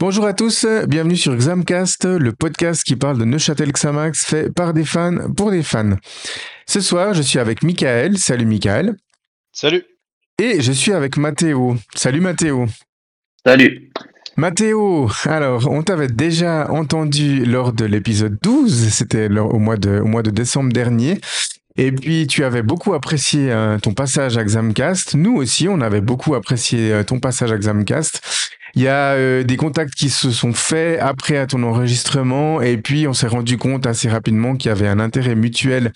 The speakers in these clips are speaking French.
Bonjour à tous, bienvenue sur Xamcast, le podcast qui parle de Neuchâtel Xamax fait par des fans pour des fans. Ce soir, je suis avec Michael. Salut Michael. Salut. Et je suis avec Mathéo. Salut Mathéo. Salut. Mathéo, alors on t'avait déjà entendu lors de l'épisode 12, c'était au, mois de, au mois de décembre dernier. Et puis tu avais beaucoup apprécié euh, ton passage à Xamcast. Nous aussi, on avait beaucoup apprécié euh, ton passage à Xamcast. Il y a euh, des contacts qui se sont faits après à ton enregistrement et puis on s'est rendu compte assez rapidement qu'il y avait un intérêt mutuel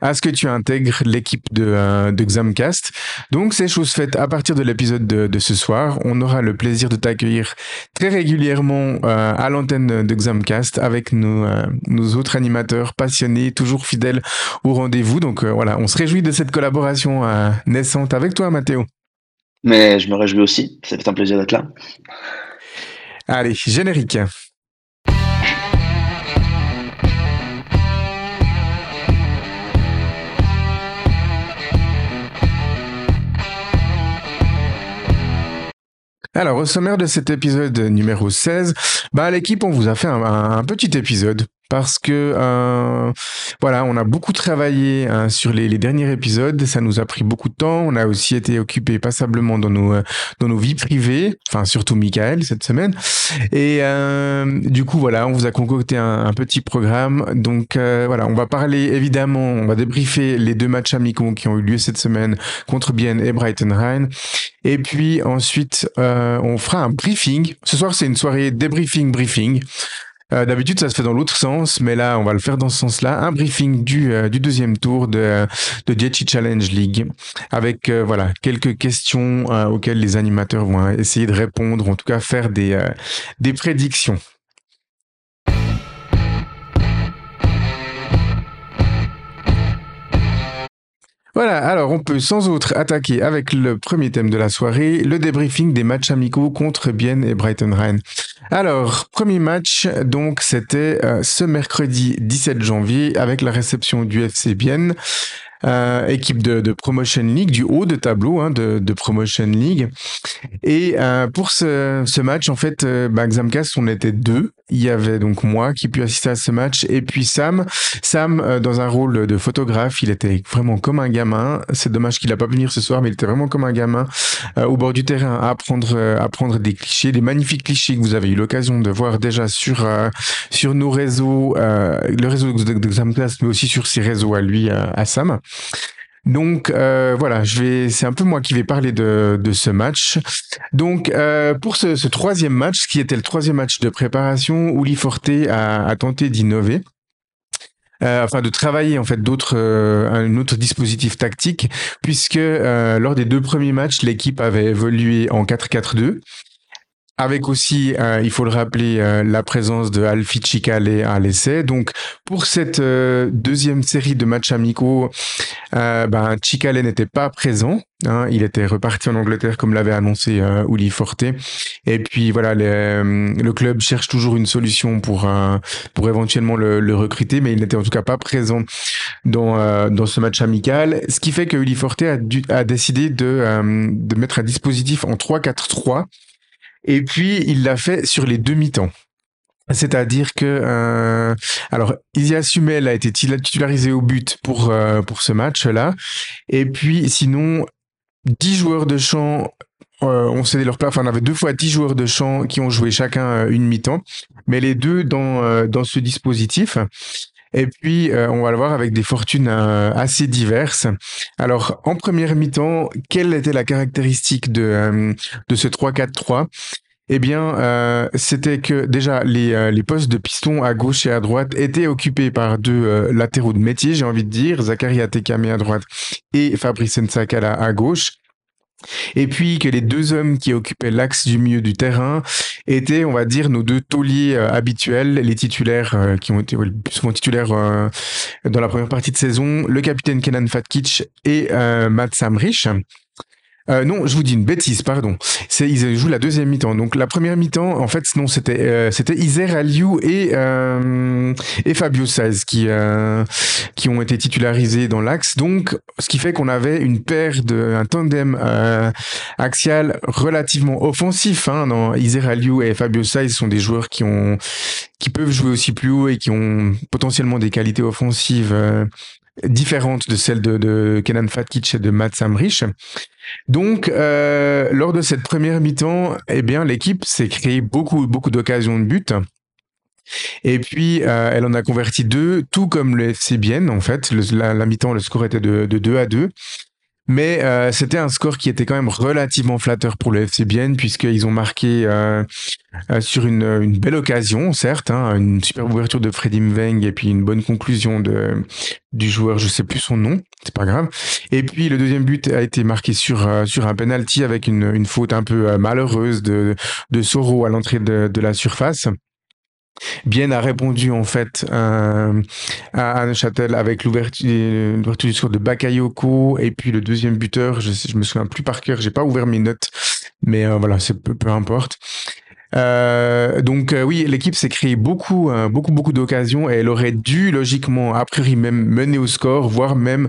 à ce que tu intègres l'équipe de, euh, de Xamcast. Donc c'est chose faite à partir de l'épisode de, de, ce soir. On aura le plaisir de t'accueillir très régulièrement euh, à l'antenne de Xamcast avec nos, nos autres animateurs passionnés, toujours fidèles au rendez-vous. Donc voilà, on se réjouit de cette collaboration naissante avec toi Mathéo. Mais je me réjouis aussi. Ça fait un plaisir d'être là. Allez, générique. Alors, au sommaire de cet épisode numéro 16, bah, l'équipe, on vous a fait un, un petit épisode parce que euh, voilà, on a beaucoup travaillé hein, sur les, les, derniers épisodes. Ça nous a pris beaucoup de temps. On a aussi été occupé passablement dans nos dans nos vies privées, enfin surtout Michael cette semaine. Et euh, du coup voilà, on vous a concocté un, un petit programme. Donc euh, voilà, on va parler évidemment, on va débriefer les deux matchs amicaux qui ont eu lieu cette semaine contre Bienne et Brighton Rhine. Et puis ensuite, euh, on fera un briefing. Ce soir, c'est une soirée débriefing briefing. Euh, D'habitude, ça se fait dans l'autre sens, mais là, on va le faire dans ce sens-là. Un briefing du, euh, deuxième tour de, de Challenge League, avec euh, voilà quelques questions auxquelles les animateurs vont essayer de répondre, en tout cas faire des, prédictions. Voilà, alors on peut sans autre attaquer avec le premier thème de la soirée, le débriefing des matchs amicaux contre Bienne et Brighton Rhine. Alors, premier match, donc c'était euh, ce mercredi 17 janvier avec la réception du FC Bienne. Euh, équipe de, de, Promotion League, du haut de tableau hein, de, de, Promotion League. Et euh, pour ce, ce, match, en fait, euh, bah, Xamcast, on était deux. Il y avait donc moi qui pu assister à ce match et puis Sam. Sam, euh, dans un rôle de photographe, il était vraiment comme un gamin. C'est dommage qu'il a pas pu venir ce soir, mais il était vraiment comme un gamin euh, au bord du terrain à apprendre, à prendre des clichés, des magnifiques clichés que vous avez eu l'occasion de voir déjà sur sur nos réseaux, le réseau de, de Xamcast, mais aussi sur ses réseaux à lui, à Sam. Donc euh, voilà, c'est un peu moi qui vais parler de, ce match. Donc euh, pour ce, troisième match, qui était le troisième match de préparation, Uli Forte a, tenté d'innover. Euh, enfin de travailler en fait d'autres un autre dispositif tactique puisque lors des deux premiers matchs l'équipe avait évolué en 4-4-2 avec aussi, euh, il faut le rappeler, euh, la présence de Alfie à l'essai. Donc, pour cette euh, deuxième série de matchs amicaux, ben, n'était pas présent. Hein, il était reparti en Angleterre, comme l'avait annoncé Uli Forte. Et puis, voilà, le club cherche toujours une solution pour, pour éventuellement le, recruter, mais il n'était en tout cas pas présent dans, dans ce match amical. Ce qui fait que Uli Forte a, a décidé de, de mettre un dispositif en 3-4-3 et puis, il l'a fait sur les demi-temps. C'est-à-dire que euh, alors Isia Sumel a été titularisé au but pour euh, pour ce match-là, et puis sinon 10 joueurs de champ euh, ont cédé leur place. Enfin, on avait deux fois 10 joueurs de champ qui ont joué chacun une mi-temps, mais les deux dans euh, dans ce dispositif. Et puis, euh, on va le voir avec des fortunes euh, assez diverses. Alors, en première mi-temps, quelle était la caractéristique de, euh, ce 3-4-3 eh bien, c'était que déjà les, les postes de piston à gauche et à droite étaient occupés par deux latéraux de métier, j'ai envie de dire, Zachary Atekame à droite et Fabrice Nsakala à gauche. Et puis que les deux hommes qui occupaient l'axe du milieu du terrain étaient, on va dire, nos deux tauliers euh, habituels, les titulaires euh, qui ont été souvent titulaires euh, dans la première partie de saison, le capitaine Kenan Fatkic et Matt Samrich. Euh, non, je vous dis une bêtise, pardon. C'est ils jouent la deuxième mi-temps. Donc la première mi-temps, en fait, non, c'était euh, c'était Iser Aliou et euh, et Fabio Saez qui euh, qui ont été titularisés dans l'axe. Donc ce qui fait qu'on avait une paire de un tandem euh, axial relativement offensif. Hein, dans Iser Aliou et Fabio Saez sont des joueurs qui ont qui peuvent jouer aussi plus haut et qui ont potentiellement des qualités offensives différentes de celles de, Kenan Fatkic et de Matt Samrich. Donc, euh, lors de cette première mi-temps, eh bien, l'équipe s'est créé beaucoup, beaucoup d'occasions de but. Et puis, euh, elle en a converti deux, tout comme le FC Bienne, en fait. La mi-temps, le score était de, de 2 à 2. Mais euh, c'était un score qui était quand même relativement flatteur pour le FC puisqu'ils ont marqué euh, euh, sur une, belle occasion, certes, hein, une super ouverture de Freddy Mveng et puis une bonne conclusion de, du joueur, je sais plus son nom, c'est pas grave. Et puis le deuxième but a été marqué sur, sur un penalty avec une, une faute un peu malheureuse de, de Soro à l'entrée de, de la surface. Bien a répondu en fait euh, à Neuchâtel avec l'ouverture du score de Bakayoko et puis le deuxième buteur, je, je me souviens plus par cœur, j'ai pas ouvert mes notes, mais euh, voilà, c'est peu, peu importe. Euh, donc euh, oui, l'équipe s'est créé beaucoup, euh, beaucoup, beaucoup d'occasions et elle aurait dû logiquement, a priori même mener au score, voire même,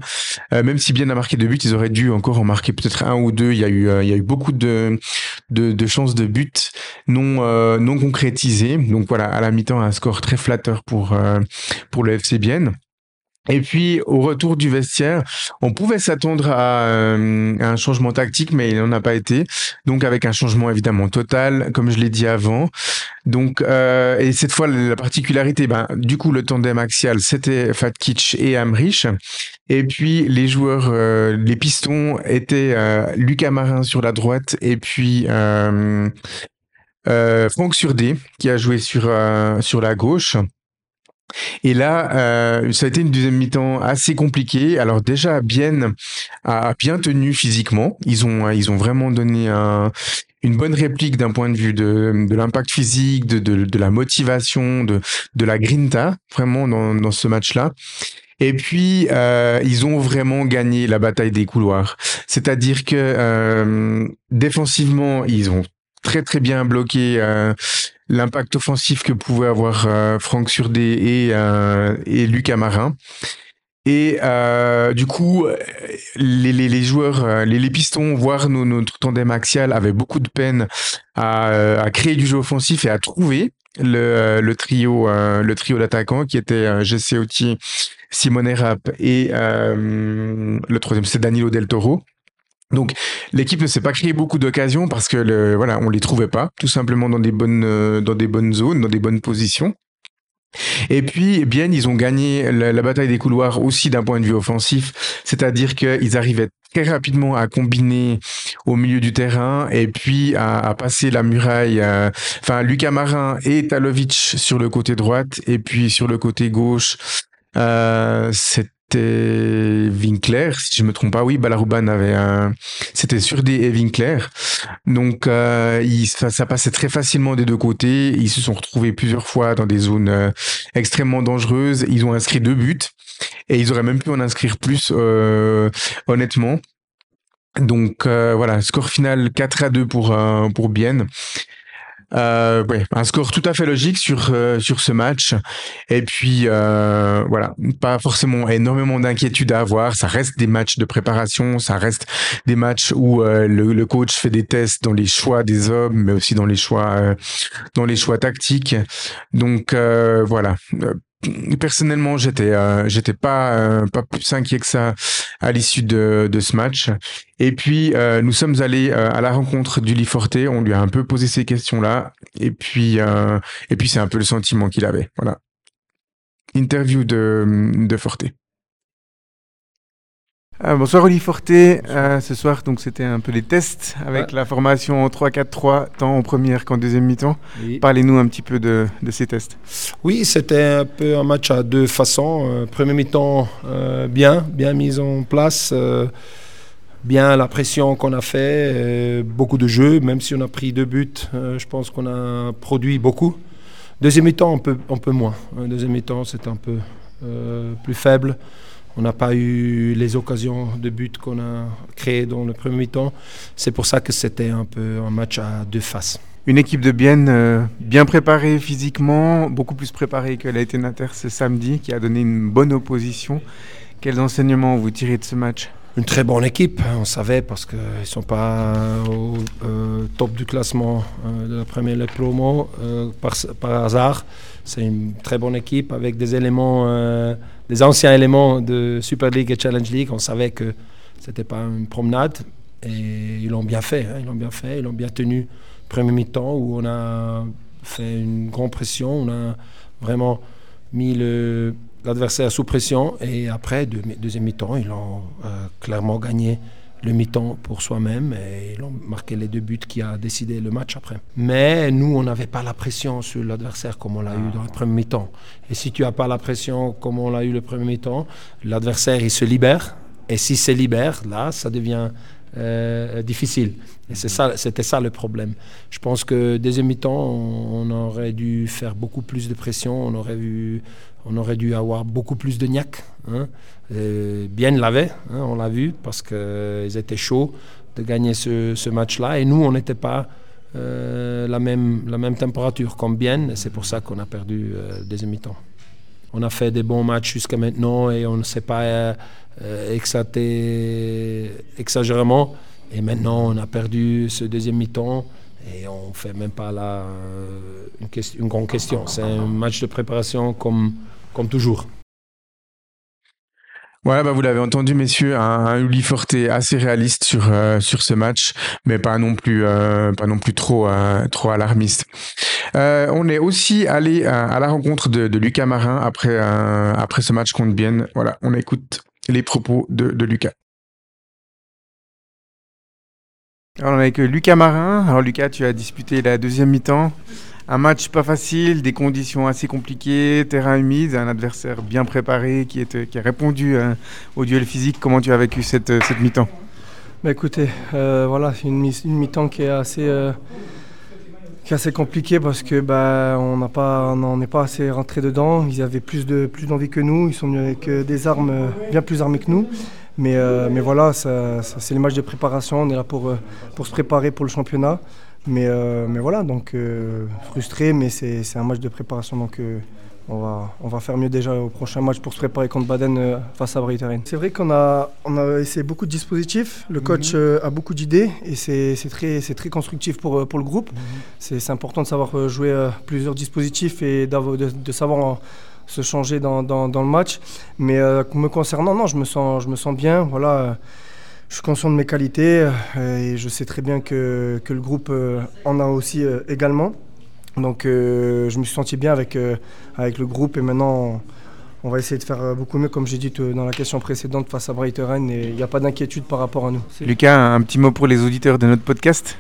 même si bien a marqué deux buts, ils auraient dû encore en marquer peut-être un ou deux. Il y a eu, il y a eu beaucoup de, de, de chances de but non, non concrétisées. Donc voilà, à la mi-temps, un score très flatteur pour pour le FC Bienne. Et puis, au retour du vestiaire, on pouvait s'attendre à, euh, un changement tactique, mais il n'en a pas été. Donc, avec un changement évidemment total, comme je l'ai dit avant. Donc, euh, et cette fois, la particularité, ben, du coup, le tandem axial, c'était Fatkich et Amrich. Et puis, les joueurs, euh, les pistons étaient euh, Lucas Marin sur la droite et puis euh, Franck Surdé, qui a joué sur, sur la gauche. Et là, euh, ça a été une deuxième mi-temps assez compliquée. Alors déjà, Bienne a bien tenu physiquement. Ils ont, ils ont vraiment donné un, une bonne réplique d'un point de vue de, de l'impact physique, de, de, de, la motivation, de, de la grinta, vraiment dans, dans ce match-là. Et puis, euh, ils ont vraiment gagné la bataille des couloirs. C'est-à-dire que euh, défensivement, ils ont très très bien bloqué euh, l'impact offensif que pouvait avoir euh, Franck Surdé et, euh, et Lucas Marin. Et du coup, les, joueurs, les, pistons, voire notre tandem axial, avaient beaucoup de peine à, créer du jeu offensif et à trouver le, trio, le trio d'attaquants qui était Oti, Simone Rapp et le troisième, c'est Danilo Del Toro. Donc l'équipe ne s'est pas créé beaucoup d'occasions parce que le, voilà, on les trouvait pas, tout simplement dans des bonnes euh, dans des bonnes zones, dans des bonnes positions. Et puis, eh bien, ils ont gagné la, bataille des couloirs aussi d'un point de vue offensif, c'est-à-dire qu'ils arrivaient très rapidement à combiner au milieu du terrain et puis à, passer la muraille. Euh, enfin, Lucas Marin et Talovic sur le côté droite et puis sur le côté gauche. Euh, c'était Winkler, si je me trompe pas. Oui, Balarouban avait un, c'était sur des Winkler. Donc, euh, ça, passait très facilement des deux côtés. Ils se sont retrouvés plusieurs fois dans des zones euh, extrêmement dangereuses. Ils ont inscrit deux buts et ils auraient même pu en inscrire plus, euh, honnêtement. Donc voilà, score final 4 à 2 pour pour Bienne. Euh, ouais, un score tout à fait logique sur euh, sur ce match. Et puis euh, voilà, pas forcément énormément d'inquiétude à avoir. Ça reste des matchs de préparation, ça reste des matchs où euh, le, le, coach fait des tests dans les choix des hommes, mais aussi dans les choix euh, dans les choix tactiques. Donc euh, voilà, personnellement, j'étais euh, j'étais pas euh, pas plus inquiet que ça à l'issue de, de ce match. Et puis euh, nous sommes allés à la rencontre du Forte. On lui a un peu posé ces questions là. Et puis et puis c'est un peu le sentiment qu'il avait. Voilà. Interview de de Forte. Euh, bonsoir Oli Forte. Euh, ce soir, donc c'était un peu les tests avec ouais. la formation en 3-4-3, tant en première qu'en deuxième mi-temps. Oui. Parlez-nous un petit peu de, de ces tests. Oui, c'était un peu un match à deux façons. Euh, premier mi-temps, euh, bien, bien mis en place. Bien la pression qu'on a fait, beaucoup de jeux, même si on a pris deux buts, je pense qu'on a produit beaucoup. Deuxième mi-temps, un peu, un peu moins. Deuxième mi-temps, c'était un peu plus faible. On n'a pas eu les occasions de but qu'on a créées dans le premier mi-temps. C'est pour ça que c'était un peu un match à deux faces. Une équipe de Bienne euh, bien préparée physiquement, beaucoup plus préparée que l'a été Nater ce samedi, qui a donné une bonne opposition. Quels enseignements vous tirez de ce match? Une très bonne équipe, hein, on savait, parce qu'ils ne sont pas au euh, top du classement euh, de la première promo par, par, hasard. C'est une très bonne équipe avec des éléments, des anciens éléments de Super League et Challenge League. On savait que ce n'était pas une promenade et ils l'ont bien fait. Hein, ils l'ont bien fait, ils l'ont bien tenu premier mi-temps où on a fait une grande pression, on a vraiment mis l'adversaire sous pression et après, deuxième mi-temps, ils ont euh, clairement gagné le mi-temps pour soi-même et ils ont marqué les deux buts qui a décidé le match après. Mais nous, on n'avait pas la pression sur l'adversaire comme on l'a eu dans le premier mi-temps. Et si tu n'as pas la pression comme on l'a eu le premier mi-temps, l'adversaire, il se libère. Et s'il se libère, là, ça devient euh, difficile. Et c'est ça, c'était ça le problème. Je pense que deuxième mi-temps, on, aurait dû faire beaucoup plus de pression, on aurait, vu, on aurait dû avoir beaucoup plus de niaque. Hein. Bien l'avait, hein, on l'a vu, parce qu'ils étaient chauds de gagner ce, match-là. Et nous, on n'était pas euh, la, même, la même température comme bien, et c'est pour ça qu'on a perdu euh, deuxième mi-temps. On a fait des bons matchs jusqu'à maintenant et on ne s'est pas euh, exagérément. Et maintenant, on a perdu ce deuxième mi-temps et on ne fait même pas là euh, une, une grande question. C'est un match de préparation comme, comme toujours. Voilà, bah vous l'avez entendu, messieurs, un, un Uli Forte assez réaliste sur euh, sur ce match, mais pas non plus euh, pas non plus trop trop alarmiste. on est aussi allé à, la rencontre de, Lucas Marin après après ce match contre Bienne. Voilà, on écoute les propos de, de Lucas. Alors on est avec Lucas Marin. Alors Lucas, tu as disputé la deuxième mi-temps. Un match pas facile, des conditions assez compliquées, terrain humide, un adversaire bien préparé qui, a répondu euh, au duel physique. Comment tu as vécu cette, euh, mi-temps? Bah Écoutez, euh, voilà, c'est une, mi-temps qui est assez, compliquée parce que bah, on n'est pas, pas assez rentré dedans. Ils avaient plus d'envie que nous, ils sont venus avec des armes bien plus armées que nous. Mais, euh, voilà, c'est les matchs de préparation. On est là euh, pour se préparer pour le championnat. Mais, euh, mais voilà, donc frustré, mais c'est un match de préparation. Donc on, va, on va faire mieux déjà au prochain match pour se préparer contre Baden face à Breiteren. C'est vrai qu'on a, on a essayé beaucoup de dispositifs. Le coach mhm. a beaucoup d'idées et c'est très, très constructif pour, pour le groupe. Mhm. C'est important de savoir jouer plusieurs dispositifs et de, de savoir se changer dans, dans, le match. Mais euh, me concernant, non, je me sens, je me sens bien. Voilà, euh, je suis conscient de mes qualités euh, et je sais très bien que, que le groupe en a aussi également. Donc je me suis senti bien avec, avec le groupe et maintenant on va essayer de faire beaucoup mieux, comme j'ai dit dans la question précédente, face à Brighton et il n'y a pas d'inquiétude par rapport à nous. Lucas, un petit mot pour les auditeurs de notre podcast?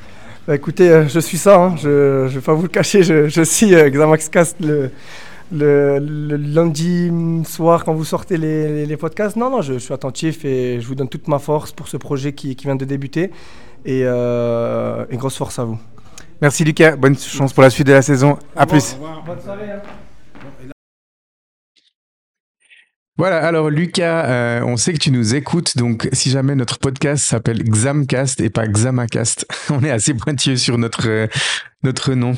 Bah, Écoutez, je suis ça, hein. je ne vais pas vous le cacher, je, je suis Xamax Cast, le, le, lundi soir quand vous sortez les, podcasts. Non, non, je, suis attentif et je vous donne toute ma force pour ce projet qui, vient de débuter. Et, euh, grosse force à vous. Merci Lucas, bonne chance pour la suite de la saison. À plus. Bonne soirée. Hein. Voilà, alors Lucas, euh, on sait que tu nous écoutes, donc si jamais notre podcast s'appelle Xamcast et pas Xamacast, on est assez pointilleux sur notre, euh, notre nom.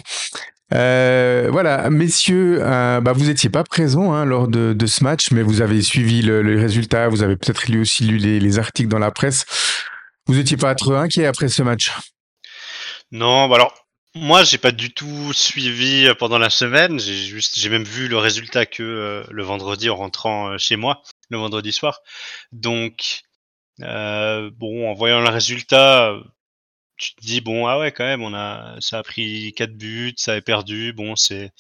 Euh, voilà, messieurs, euh, bah, vous n'étiez pas présents hein, lors de, de, ce match, mais vous avez suivi le, le résultat, vous avez peut-être lu aussi lu les, les, articles dans la presse. Vous n'étiez pas trop inquiet après ce match? Non, bah alors moi j'ai pas du tout suivi euh, pendant la semaine. J'ai juste, j'ai même vu le résultat que euh, le vendredi en rentrant chez moi, le vendredi soir. Donc bon, en voyant le résultat, tu te dis bon ah ouais quand même on a ça a pris quatre buts ça a perdu bon c'est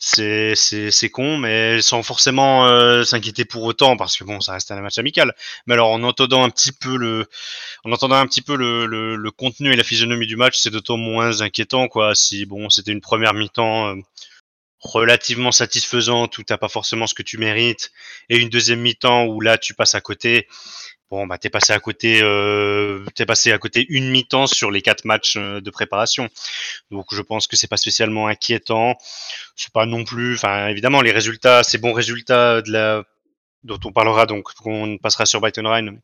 c'est c'est con mais sans forcément euh, s'inquiéter pour autant parce que bon ça reste un match amical. Mais alors en entendant un petit peu le en entendant un petit peu le, le, le contenu et la physionomie du match c'est d'autant moins inquiétant quoi si bon c'était une première mi-temps euh, relativement satisfaisante où t'as pas forcément ce que tu mérites et une deuxième mi-temps où là tu passes à côté. Bon bah t'es passé à côté euh, t'es passé à côté une mi-temps sur les quatre matchs euh, de préparation. Donc je pense que c'est pas spécialement inquiétant. C'est pas non plus enfin évidemment les résultats ces bons résultats de la dont on parlera donc, on passera sur Brighton Rhine,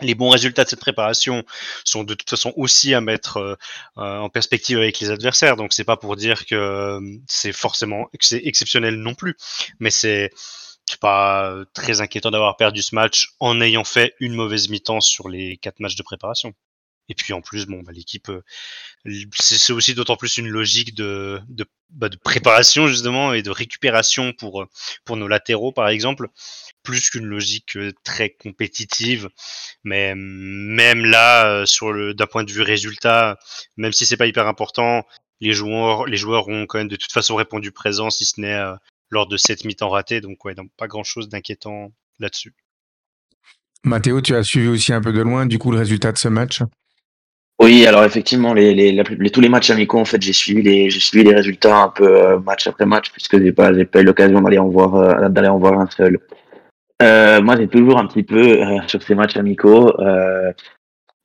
les bons résultats de cette préparation sont de toute façon aussi à mettre euh, euh, en perspective avec les adversaires. Donc c'est pas pour dire que euh, c'est forcément c'est exceptionnel non plus, mais c'est pas très inquiétant d'avoir perdu ce match en ayant fait une mauvaise mi-temps sur les quatre matchs de préparation. Et puis en plus, bon, bah, l'équipe, c'est aussi d'autant plus une logique de, de, bah, de, préparation justement et de récupération pour pour nos latéraux par exemple plus qu'une logique euh, très compétitive. Mais même là, euh, sur le d'un point de vue résultat, même si c'est pas hyper important, les joueurs, les joueurs ont quand même de toute façon répondu présent, si ce n'est euh, lors de cette mi-temps ratée. Donc ouais, donc pas grand chose d'inquiétant là-dessus. Mathéo, tu as suivi aussi un peu de loin du coup le résultat de ce match? Oui, alors effectivement, les, les, tous les matchs amicaux, en fait, j'ai suivi les, j'ai suivi les résultats un peu match après match, puisque j'ai pas, j'ai pas eu l'occasion d'aller en voir, d'aller en voir un seul. Euh, moi, j'ai toujours un petit peu, euh, sur ces matchs amicaux, euh,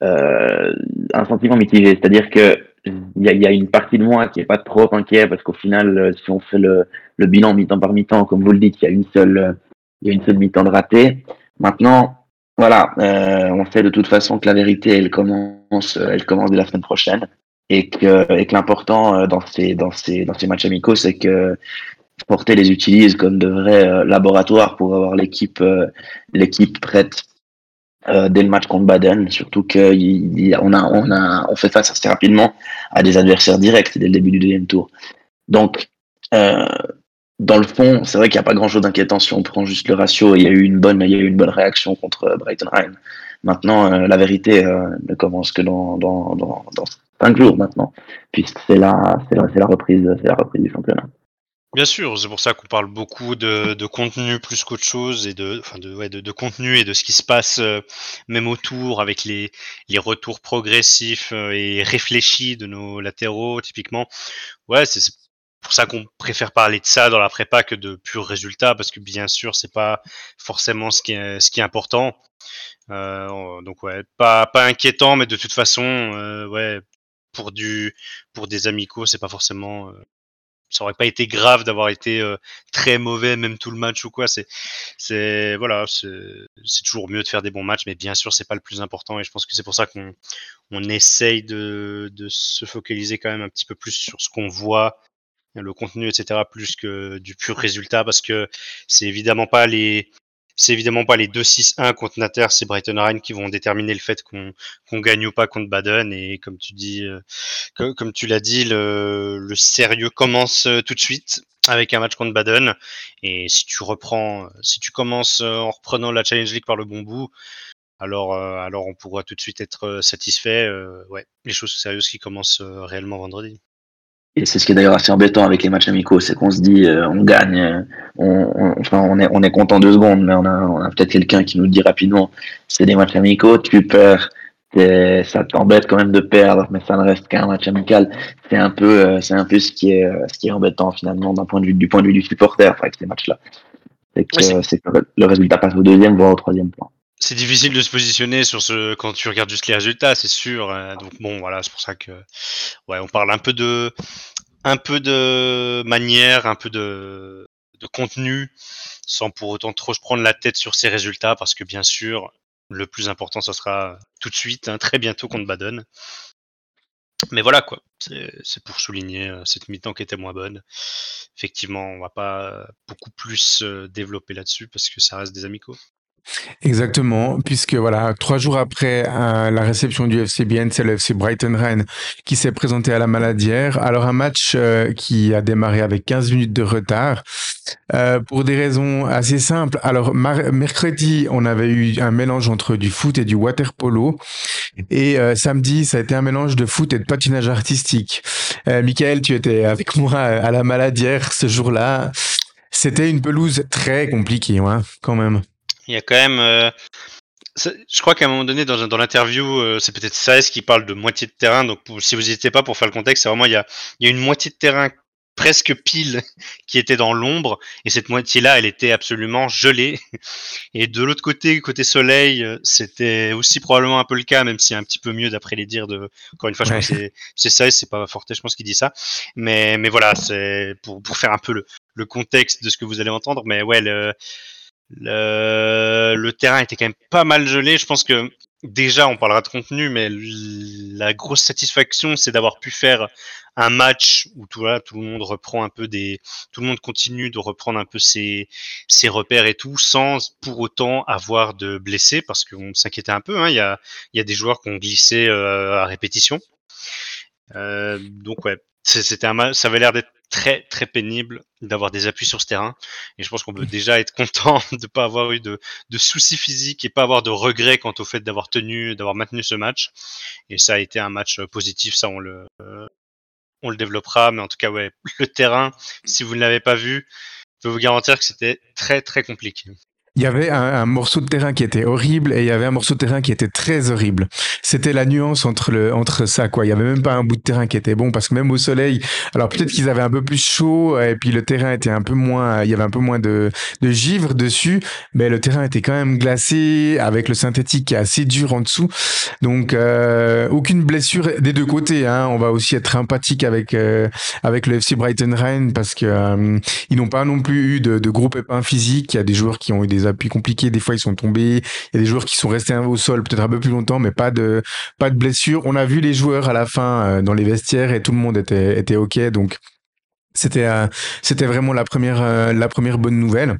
euh, un sentiment mitigé. C'est-à-dire que il y a, y a, une partie de moi qui est pas trop inquiet parce qu'au final, euh, si on fait le, le bilan mi-temps par mi-temps, comme vous le dites, il y a une seule, il y a une seule mi-temps de raté. Maintenant, voilà, on sait de toute façon que la vérité, elle commence, elle commence dès la semaine prochaine et que, et que l'important dans ces, dans ces, dans ces matchs amicaux, c'est que Porter les utilise comme de vrais euh, laboratoires pour avoir l'équipe euh, l'équipe prête euh, dès le match contre Baden, surtout qu'on on fait face assez rapidement à des adversaires directs dès le début du deuxième tour. Donc, euh, dans le fond, c'est vrai qu'il n'y a pas grand-chose d'inquiétant si on prend juste le ratio. Il y a eu une bonne, il y a eu une bonne réaction contre Brighton Rhine. Maintenant, euh, la vérité ne commence que dans, dans, cinq jours maintenant, puisque c'est la, reprise, c'est la reprise du championnat. Bien sûr, c'est pour ça qu'on parle beaucoup de, contenu plus qu'autre chose et de, contenu et de ce qui se passe euh, même autour avec les, les retours progressifs euh, et réfléchis de nos latéraux typiquement. Ouais, c'est pour ça qu'on préfère parler de ça dans la prépa que de purs résultats parce que bien sûr c'est pas forcément ce qui est, ce qui est important. Euh, donc ouais, pas, pas inquiétant, mais de toute façon, euh, ouais, pour du, pour des amicaux, c'est pas forcément ça aurait pas été grave d'avoir été euh, très mauvais même tout le match ou quoi c'est c'est voilà c'est toujours mieux de faire des bons matchs mais bien sûr c'est pas le plus important et je pense que c'est pour ça qu'on on essaye de, de se focaliser quand même un petit peu plus sur ce qu'on voit le contenu etc plus que du pur résultat parce que c'est évidemment pas les c'est évidemment pas les 2-6-1 contre c'est Brighton Rhine qui vont déterminer le fait qu'on qu'on gagne ou pas contre Baden. Et comme tu dis, euh, comme tu l'as dit, le, le, sérieux commence euh, tout de suite avec un match contre Baden. Et si tu reprends, si tu commences euh, en reprenant la Challenge League par le bon bout, alors, alors on pourra tout de suite être satisfait. ouais, les choses sérieuses qui commencent réellement vendredi. Et c'est ce qui est d'ailleurs assez embêtant avec les matchs amicaux, c'est qu'on se dit euh, on gagne, on, on, enfin on est on est content deux secondes, mais on a on a peut-être quelqu'un qui nous dit rapidement c'est des matchs amicaux, tu perds, ça t'embête quand même de perdre, mais ça ne reste qu'un match amical. C'est un peu euh, c'est un peu ce qui est ce qui est embêtant finalement d'un point de vue du point de vue du supporter avec ces matchs-là. C'est que, c'est que le résultat passe au deuxième voire au troisième point c'est difficile de se positionner sur ce quand tu regardes juste les résultats, c'est sûr. Hein. Donc bon, voilà, c'est pour ça que ouais, on parle un peu de un peu de manière, un peu de, de contenu, sans pour autant trop se prendre la tête sur ces résultats, parce que bien sûr, le plus important, ce sera tout de suite, hein, très bientôt contre Baden. Mais voilà quoi, c'est pour souligner euh, cette mi-temps qui était moins bonne. Effectivement, on va pas beaucoup plus euh, développer là-dessus parce que ça reste des amicaux. Exactement, puisque voilà, trois jours après euh, la réception du FCBN, c'est le FC Brighton Rennes qui s'est présenté à la Maladière. Alors un match euh, qui a démarré avec 15 minutes de retard euh, pour des raisons assez simples. Alors mercredi, on avait eu un mélange entre du foot et du water polo, et euh, samedi, ça a été un mélange de foot et de patinage artistique. Euh, Michael, tu étais avec moi à la Maladière ce jour-là. C'était une pelouse très compliquée, hein, quand même. Il y a quand même. Euh, je crois qu'à un moment donné, dans, dans l'interview, euh, c'est peut-être Saez qui parle de moitié de terrain. Donc, si vous n'hésitez pas pour faire le contexte, c'est vraiment il y a, il y a une moitié de terrain presque pile qui était dans l'ombre et cette moitié-là, elle était absolument gelée. Et de l'autre côté, côté soleil, euh, c'était aussi probablement un peu le cas, même si un petit peu mieux d'après les dires de. Encore une fois, je pense que c'est ça, c'est pas Forte, je pense qu'il dit ça. Mais mais voilà, c'est pour pour faire un peu le le contexte de ce que vous allez entendre. Mais ouais, le, Le, terrain était quand même pas mal gelé. Je pense que déjà, on parlera de contenu, mais la grosse satisfaction, c'est d'avoir pu faire un match où tout, le monde reprend un peu des, tout le monde continue de reprendre un peu ses, repères et tout, sans pour autant avoir de blessés, parce qu'on s'inquiétait un peu. Hein. Il y, a, il y a des joueurs qui ont glissé euh, à répétition. Euh, donc ouais, c'était un, ça avait l'air d'être très très pénible d'avoir des appuis sur ce terrain. Et je pense qu'on peut déjà être content de pas avoir eu de, de, soucis physiques et pas avoir de regrets quant au fait d'avoir tenu, d'avoir maintenu ce match. Et ça a été un match positif, ça on le, on le développera. Mais en tout cas, ouais, le terrain, si vous ne l'avez pas vu, je peux vous garantir que c'était très très compliqué. Il y avait un, morceau de terrain qui était horrible et il y avait un morceau de terrain qui était très horrible. C'était la nuance entre le entre ça quoi. Il y avait même pas un bout de terrain qui était bon parce que même au soleil, alors peut-être qu'ils avaient un peu plus chaud et puis le terrain était un peu moins, il y avait un peu moins de de givre dessus, mais le terrain était quand même glacé avec le synthétique qui est assez dur en dessous. Donc euh, aucune blessure des deux côtés. Hein. On va aussi être empathique avec euh, avec le FC Brighton Rhein parce que euh, ils n'ont pas non plus eu de, de gros pépins physiques. Il y a des joueurs qui ont eu des appuis compliqués. Des fois, ils sont tombés. Il y a des joueurs qui sont restés au sol peut-être un peu plus longtemps, mais pas de pas de blessure. On a vu les joueurs à la fin euh, dans les vestiaires et tout le monde était était ok. Donc c'était euh, c'était vraiment la première euh, la première bonne nouvelle.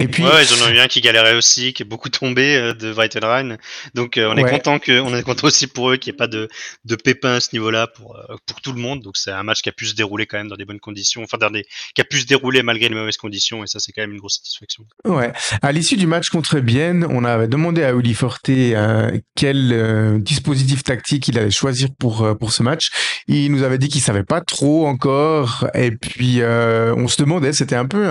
Et puis, ouais, ils en ont eu un qui galérait aussi, qui est beaucoup tombé euh, de Weitenrein. Donc, euh, on est content que, on est content aussi pour eux qu'il n'y ait pas de, de pépins à ce niveau-là pour, euh, pour tout le monde. Donc, c'est un match qui a pu se dérouler quand même dans des bonnes conditions, enfin, dans des, qui a pu se dérouler malgré les mauvaises conditions. Et ça, c'est quand même une grosse satisfaction. Ouais. À l'issue du match contre Bienne, on avait demandé à Uli Forte quel dispositif tactique il allait choisir pour, pour ce match. Il nous avait dit qu'il savait pas trop encore. Et puis, on se demandait, c'était un peu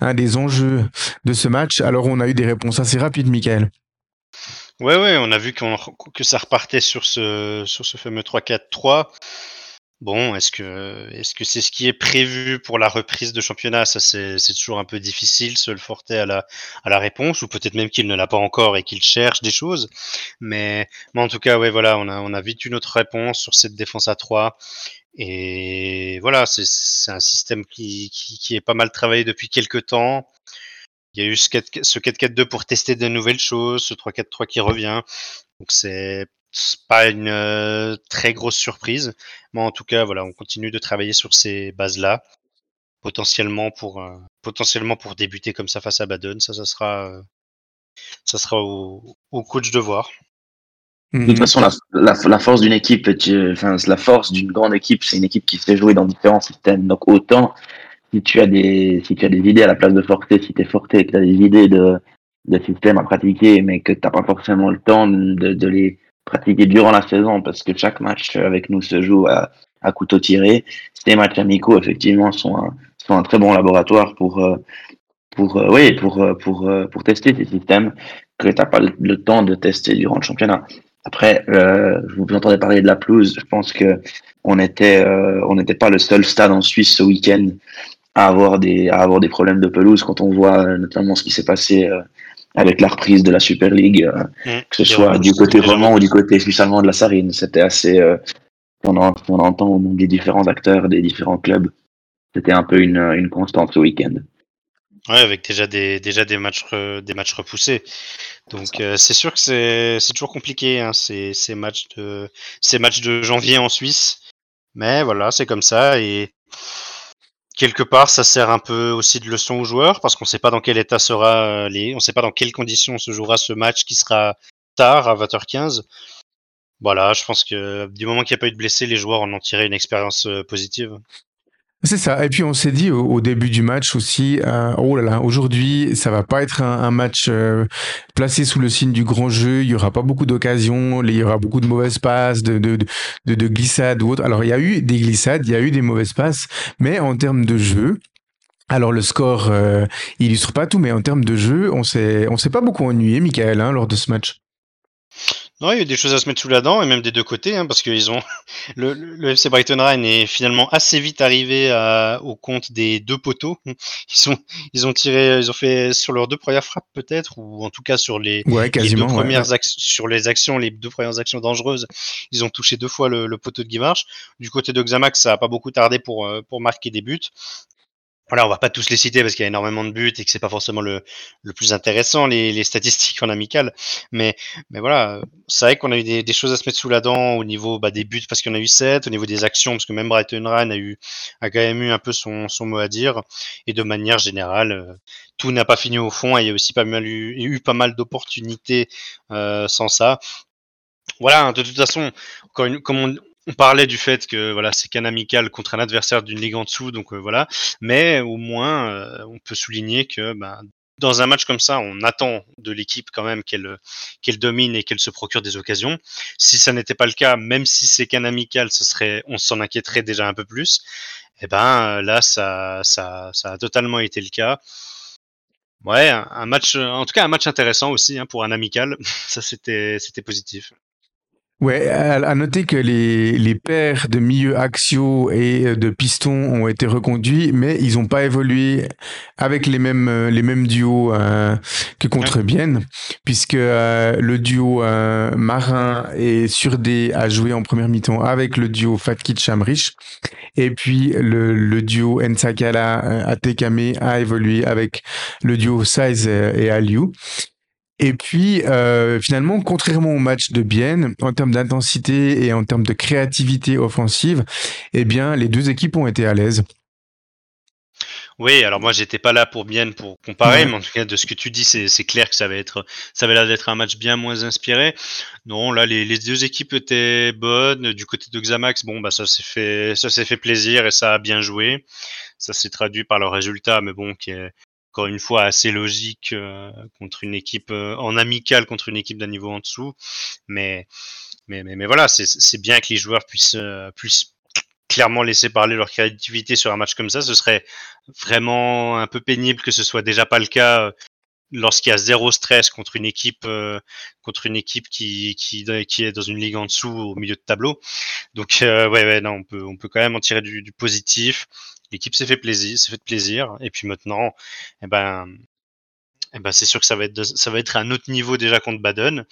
un, des enjeux de ce match. Alors on a eu des réponses assez rapides, Michael. Ouais, ouais, on a vu que ça repartait sur ce, sur ce fameux 3-4-3. Bon, est-ce que est-ce que c'est ce qui est prévu pour la reprise de championnat? Ça, c'est, toujours un peu difficile, se le forter à la, à la réponse, ou peut-être même qu'il ne l'a pas encore et qu'il cherche des choses. Mais, mais en tout cas, ouais, voilà, on a, on a vite une autre réponse sur cette défense à 3. Et voilà, c'est, un système qui, qui, qui, est pas mal travaillé depuis quelques temps. Il y a eu ce 4-4-2 pour tester de nouvelles choses, ce 3-4-3 qui revient. Donc c'est pas une euh, très grosse surprise. Mais en tout cas, voilà, on continue de travailler sur ces bases-là. Potentiellement pour, euh, potentiellement pour débuter comme ça face à Baden. Ça, ça sera, euh, ça sera au, coach de voir. De toute façon, la, force d'une équipe, enfin, la force d'une grande équipe, c'est une équipe qui sait jouer dans différents systèmes. Donc autant si tu as des si tu as des idées à la place de forcer, si tu es forcé et que tu as des idées de, de système à pratiquer, mais que tu n'as pas forcément le temps de, de, les pratiquer durant la saison, parce que chaque match avec nous se joue à, à couteau tiré, ces matchs amicaux, effectivement, sont un, sont un très bon laboratoire pour, euh, pour, euh, oui, pour, euh, pour, pour tester ces systèmes que tu n'as pas le, temps de tester durant le championnat. Après, euh, vous entendez parler de la pelouse. Je pense que on était, on n'était pas le seul stade en Suisse ce week-end à avoir des à avoir des problèmes de pelouse quand on voit notamment ce qui s'est passé avec la reprise de la Super League, euh, mmh. que ce soit du côté roman ou du côté suisse allemand de la Sarine. C'était assez on, on entend au nom des différents acteurs des différents clubs. C'était un peu une, une constante ce week-end. Ouais, avec déjà des déjà des matchs des matchs repoussés. Donc c'est sûr que c'est c'est toujours compliqué hein, ces, ces matchs de ces matchs de janvier en Suisse. Mais voilà, c'est comme ça et quelque part, ça sert un peu aussi de leçon aux joueurs parce qu'on ne sait pas dans quel état sera euh, les, on ne sait pas dans quelles conditions se jouera ce match qui sera tard à 20h15. Voilà, je pense que du moment qu'il n'y a pas eu de blessés, les joueurs en ont tiré une expérience euh, positive. C'est ça. Et puis on s'est dit au, début du match aussi, euh, oh là là, aujourd'hui ça va pas être un, match euh, placé sous le signe du grand jeu. Il y aura pas beaucoup d'occasions, il y aura beaucoup de mauvaises passes, de, de, de, de glissades ou autre. Alors il y a eu des glissades, il y a eu des mauvaises passes, mais en termes de jeu, alors le score euh, illustre pas tout, mais en termes de jeu, on s'est on s'est pas beaucoup ennuyé, Michael, hein, lors de ce match. Non, il y a eu des choses à se mettre sous la dent, et même des deux côtés, hein, parce qu'ils ont le, le, FC Brighton Rhein est finalement assez vite arrivé à, au compte des deux poteaux. Ils ils ont tiré, ils ont fait sur leurs deux premières frappes peut-être, ou en tout cas sur les, ouais, deux premières actions, sur les actions, les deux premières actions dangereuses, ils ont touché deux fois le, le poteau de Guimarch. Du côté de Xamax, ça a pas beaucoup tardé pour euh, pour marquer des buts. Voilà, on va pas tous les citer parce qu'il y a énormément de buts et que c'est pas forcément le, le plus intéressant les, les statistiques en amical. Mais, mais voilà, c'est vrai qu'on a eu des, des, choses à se mettre sous la dent au niveau bah, des buts parce qu'on a eu 7, au niveau des actions parce que même Brighton Ryan a eu a quand même eu un peu son, son mot à dire et de manière générale, euh, tout n'a pas fini au fond et il y a aussi pas mal eu, eu pas mal d'opportunités euh, sans ça. Voilà, de toute façon, comme on, on parlait du fait que voilà, c'est qu'un amical contre un adversaire d'une ligue en dessous, donc euh, voilà. Mais au moins, euh, on peut souligner que bah, dans un match comme ça, on attend de l'équipe quand même qu'elle qu'elle domine et qu'elle se procure des occasions. Si ça n'était pas le cas, même si c'est qu'un amical, ce serait, on s'en inquiéterait déjà un peu plus. Et eh ben là, ça, ça, a totalement été le cas. Ouais, un match, en tout cas un match intéressant aussi hein, pour un amical. Ça, c'était positif. Ouais, à, noter que les, les paires de milieux axiaux et de pistons ont été reconduits, mais ils n'ont pas évolué avec les mêmes, les mêmes duos euh, que contre Bienne, puisque euh, le duo euh, Marin et Surdé a joué en première mi-temps avec le duo Fatkit Chamrich, et puis le, le duo Ensakala Atekame a évolué avec le duo Size et Aliou. Et puis, euh, finalement, contrairement au match de Bienne, en termes d'intensité et en termes de créativité offensive, eh bien, les deux équipes ont été à l'aise. Oui, alors moi j'étais pas là pour bien pour comparer, mais en tout cas de ce que tu dis, c'est clair que ça va être, ça avait l'air d'être un match bien moins inspiré. Non, là les, les, deux équipes étaient bonnes. Du côté de Xamax, bon bah ça s'est fait, ça s'est fait plaisir et ça a bien joué. Ça s'est traduit par le résultat, mais bon qui est, encore une fois assez logique euh, contre une équipe euh, en amical contre une équipe d'un niveau en dessous. Mais, mais, mais, mais voilà, c'est bien que les joueurs puissent, euh, puissent clairement laisser parler leur créativité sur un match comme ça. Ce serait vraiment un peu pénible que ce soit déjà pas le cas lorsqu'il y a zéro stress contre une équipe contre une équipe qui, qui, est dans une ligue en dessous au milieu de tableau. Donc ouais, ouais non, on peut quand même en tirer du positif. L'équipe s'est fait plaisir, s'est fait plaisir. Et puis maintenant, eh ben, eh ben, c'est sûr que ça va être, ça va être un autre niveau déjà contre Baden,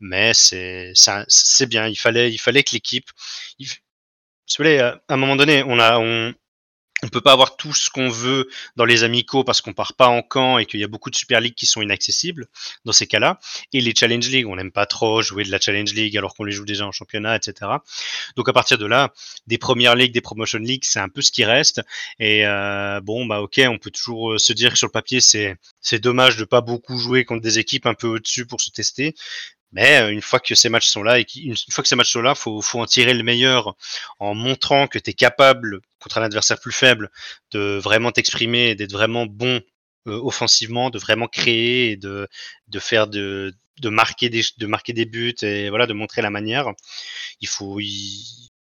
mais c'est, c'est bien. Il fallait, il fallait que l'équipe, il, à un moment donné, on a, on, on peut pas avoir tout ce qu'on veut dans les amicaux parce qu'on part pas en camp et qu'il y a beaucoup de Super League qui sont inaccessibles dans ces cas-là. Et les Challenge League, on n'aime pas trop jouer de la Challenge League alors qu'on les joue déjà en championnat, etc. Donc à partir de là, des Premières Ligues, des Promotion League, c'est un peu ce qui reste. Et euh, bon, bah ok, on peut toujours euh, se dire que sur le papier, c'est c'est dommage de pas beaucoup jouer contre des équipes un peu au-dessus pour se tester. Mais euh, une fois que ces matchs sont là, et une fois que ces matchs sont là, faut, faut en tirer le meilleur en montrant que tu es capable, contre un adversaire plus faible, de vraiment t'exprimer, d'être vraiment bon euh, offensivement, de vraiment créer et de, de faire de, de marquer des de marquer des buts et voilà de montrer la manière. Il faut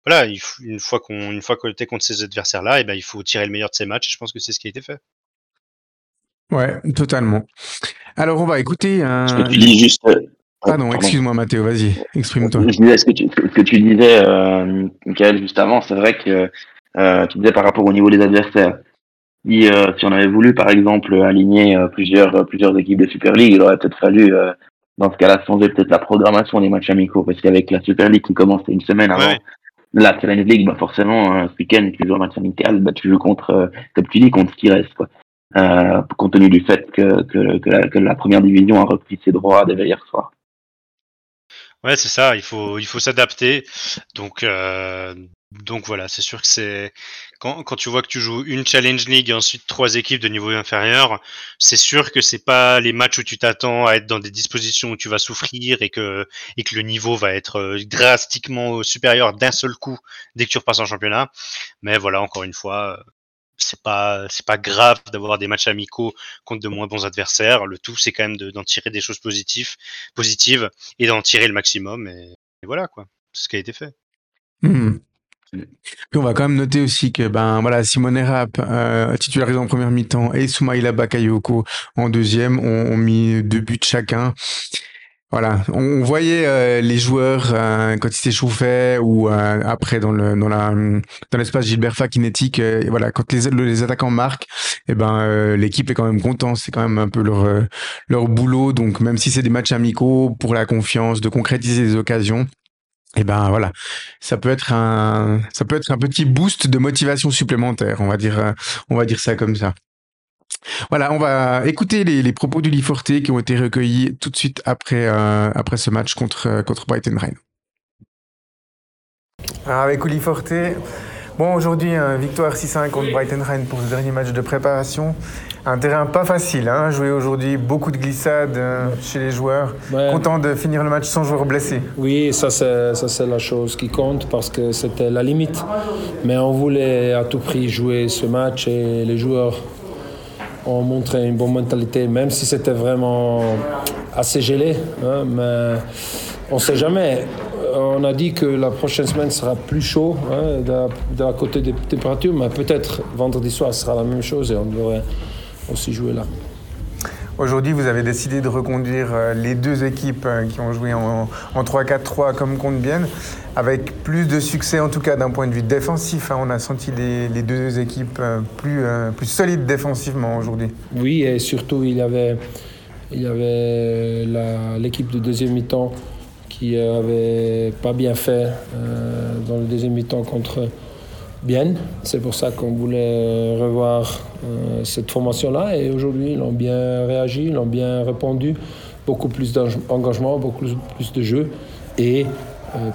voilà, il faut, une fois qu'on une fois que tu es contre ces adversaires là, et ben il faut tirer le meilleur de ces matchs et je pense que c'est ce qui a été fait. Ouais, totalement. Alors on va écouter un. Ce que tu dis juste, ah non, excuse-moi Mathéo, vas-y, exprime-toi. Je disais ce que tu, ce que tu disais, euh, Michael, juste avant, c'est vrai que euh, tu disais par rapport au niveau des adversaires. Si, euh, si on avait voulu, par exemple, aligner euh, plusieurs, plusieurs équipes de Super League, il aurait peut-être fallu, euh, dans ce cas-là, changer peut-être la programmation des matchs amicaux, parce qu'avec la Super League qui commence une semaine avant, la Challenge League, bah forcément, ce week-end, tu joues un match amical, bah, tu joues contre, comme tu dis, contre ce qui reste, quoi. Euh, compte tenu du fait que, que, que, la, que la première division a repris ses droits dès hier soir. Ouais, c'est ça. Il faut, il faut s'adapter. Donc, euh, donc voilà, c'est sûr que c'est quand, quand tu vois que tu joues une Challenge League et ensuite trois équipes de niveau inférieur, c'est sûr que c'est pas les matchs où tu t'attends à être dans des dispositions où tu vas souffrir et que et que le niveau va être euh, drastiquement supérieur d'un seul coup dès que tu repasses en championnat. Mais voilà, encore une fois, c'est pas c'est pas grave d'avoir des matchs amicaux contre de moins bons adversaires. Le tout, c'est quand même d'en tirer des choses positives, positives et d'en tirer le maximum. Et, voilà quoi, c'est ce qui a été fait. Mmh. on va quand même noter aussi que ben voilà Simone Rapp euh, titularisé en première mi-temps et Soumaïla Bakayoko en deuxième ont, ont mis deux buts chacun. Voilà, on voyait euh, les joueurs euh, quand ils s'échauffaient ou euh, après dans le dans la dans l'espace Gilbert Fakinetic, voilà, quand les, les attaquants marquent, et eh ben l'équipe est quand même contente, c'est quand même un peu leur leur boulot. Donc même si c'est des matchs amicaux pour la confiance, de concrétiser les occasions, et ben voilà, ça peut être un, ça peut être un petit boost de motivation supplémentaire, on va dire, on va dire ça comme ça. Voilà, on va écouter les, propos du Forte qui ont été recueillis tout de suite après, euh, après ce match contre, contre Brighton avec Uli Forte, bon aujourd'hui, victoire 6-1 contre Brighton Rhein pour ce dernier match de préparation. Un terrain pas facile, hein, jouer aujourd'hui, beaucoup de glissades euh, chez les joueurs. Content de finir le match sans joueur blessé. Oui, ça c'est la chose qui compte parce que c'était la limite. Mais on voulait à tout prix jouer ce match et les joueurs ont montré une bonne mentalité, même si c'était vraiment assez gelé. Hein, mais on ne sait jamais. On a dit que la prochaine semaine sera plus chaud hein, côté des températures, mais peut-être vendredi soir sera la même chose et on devrait aussi jouer là. Aujourd'hui, vous avez décidé de reconduire euh, les deux équipes euh, qui ont joué en, 3-4-3 comme contre Bienne, avec plus de succès en tout cas d'un point de vue défensif. Hein. On a senti les, deux équipes euh, plus, plus solides défensivement aujourd'hui. Oui, et surtout il y avait, l'équipe de deuxième mi-temps qui avait pas bien fait dans le deuxième mi-temps contre bien. C'est pour ça qu'on voulait revoir euh, cette formation-là. Et aujourd'hui, ils ont bien réagi, ils ont bien répondu. Beaucoup plus d'engagement, beaucoup plus de jeu. Et euh,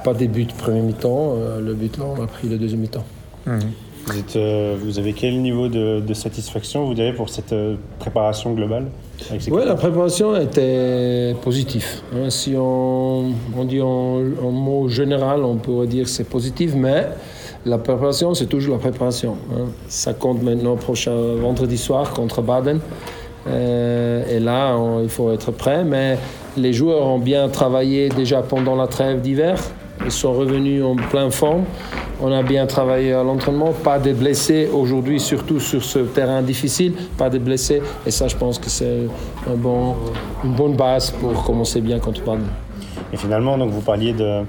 pas des buts premier mi-temps. Euh, le but là, on a pris le deuxième mi-temps. Mhm. Vous, avez quel niveau de, satisfaction, vous direz, pour cette préparation globale Oui, la préparation était positive. Hein. si on, dit en, en, mot général, on pourrait dire que c'est positif, mais la préparation, c'est toujours la préparation. Hein. Ça compte maintenant prochain vendredi soir contre Baden. Euh, et là, il faut être prêt. Mais les joueurs ont bien travaillé déjà pendant la trêve d'hiver. Ils sont revenus en pleine forme. On a bien travaillé à l'entraînement. Pas de blessés aujourd'hui, surtout sur ce terrain difficile. Pas de blessés. Et ça, je pense que c'est une bonne base pour commencer bien contre Baden. Et finalement, donc, vous parliez de,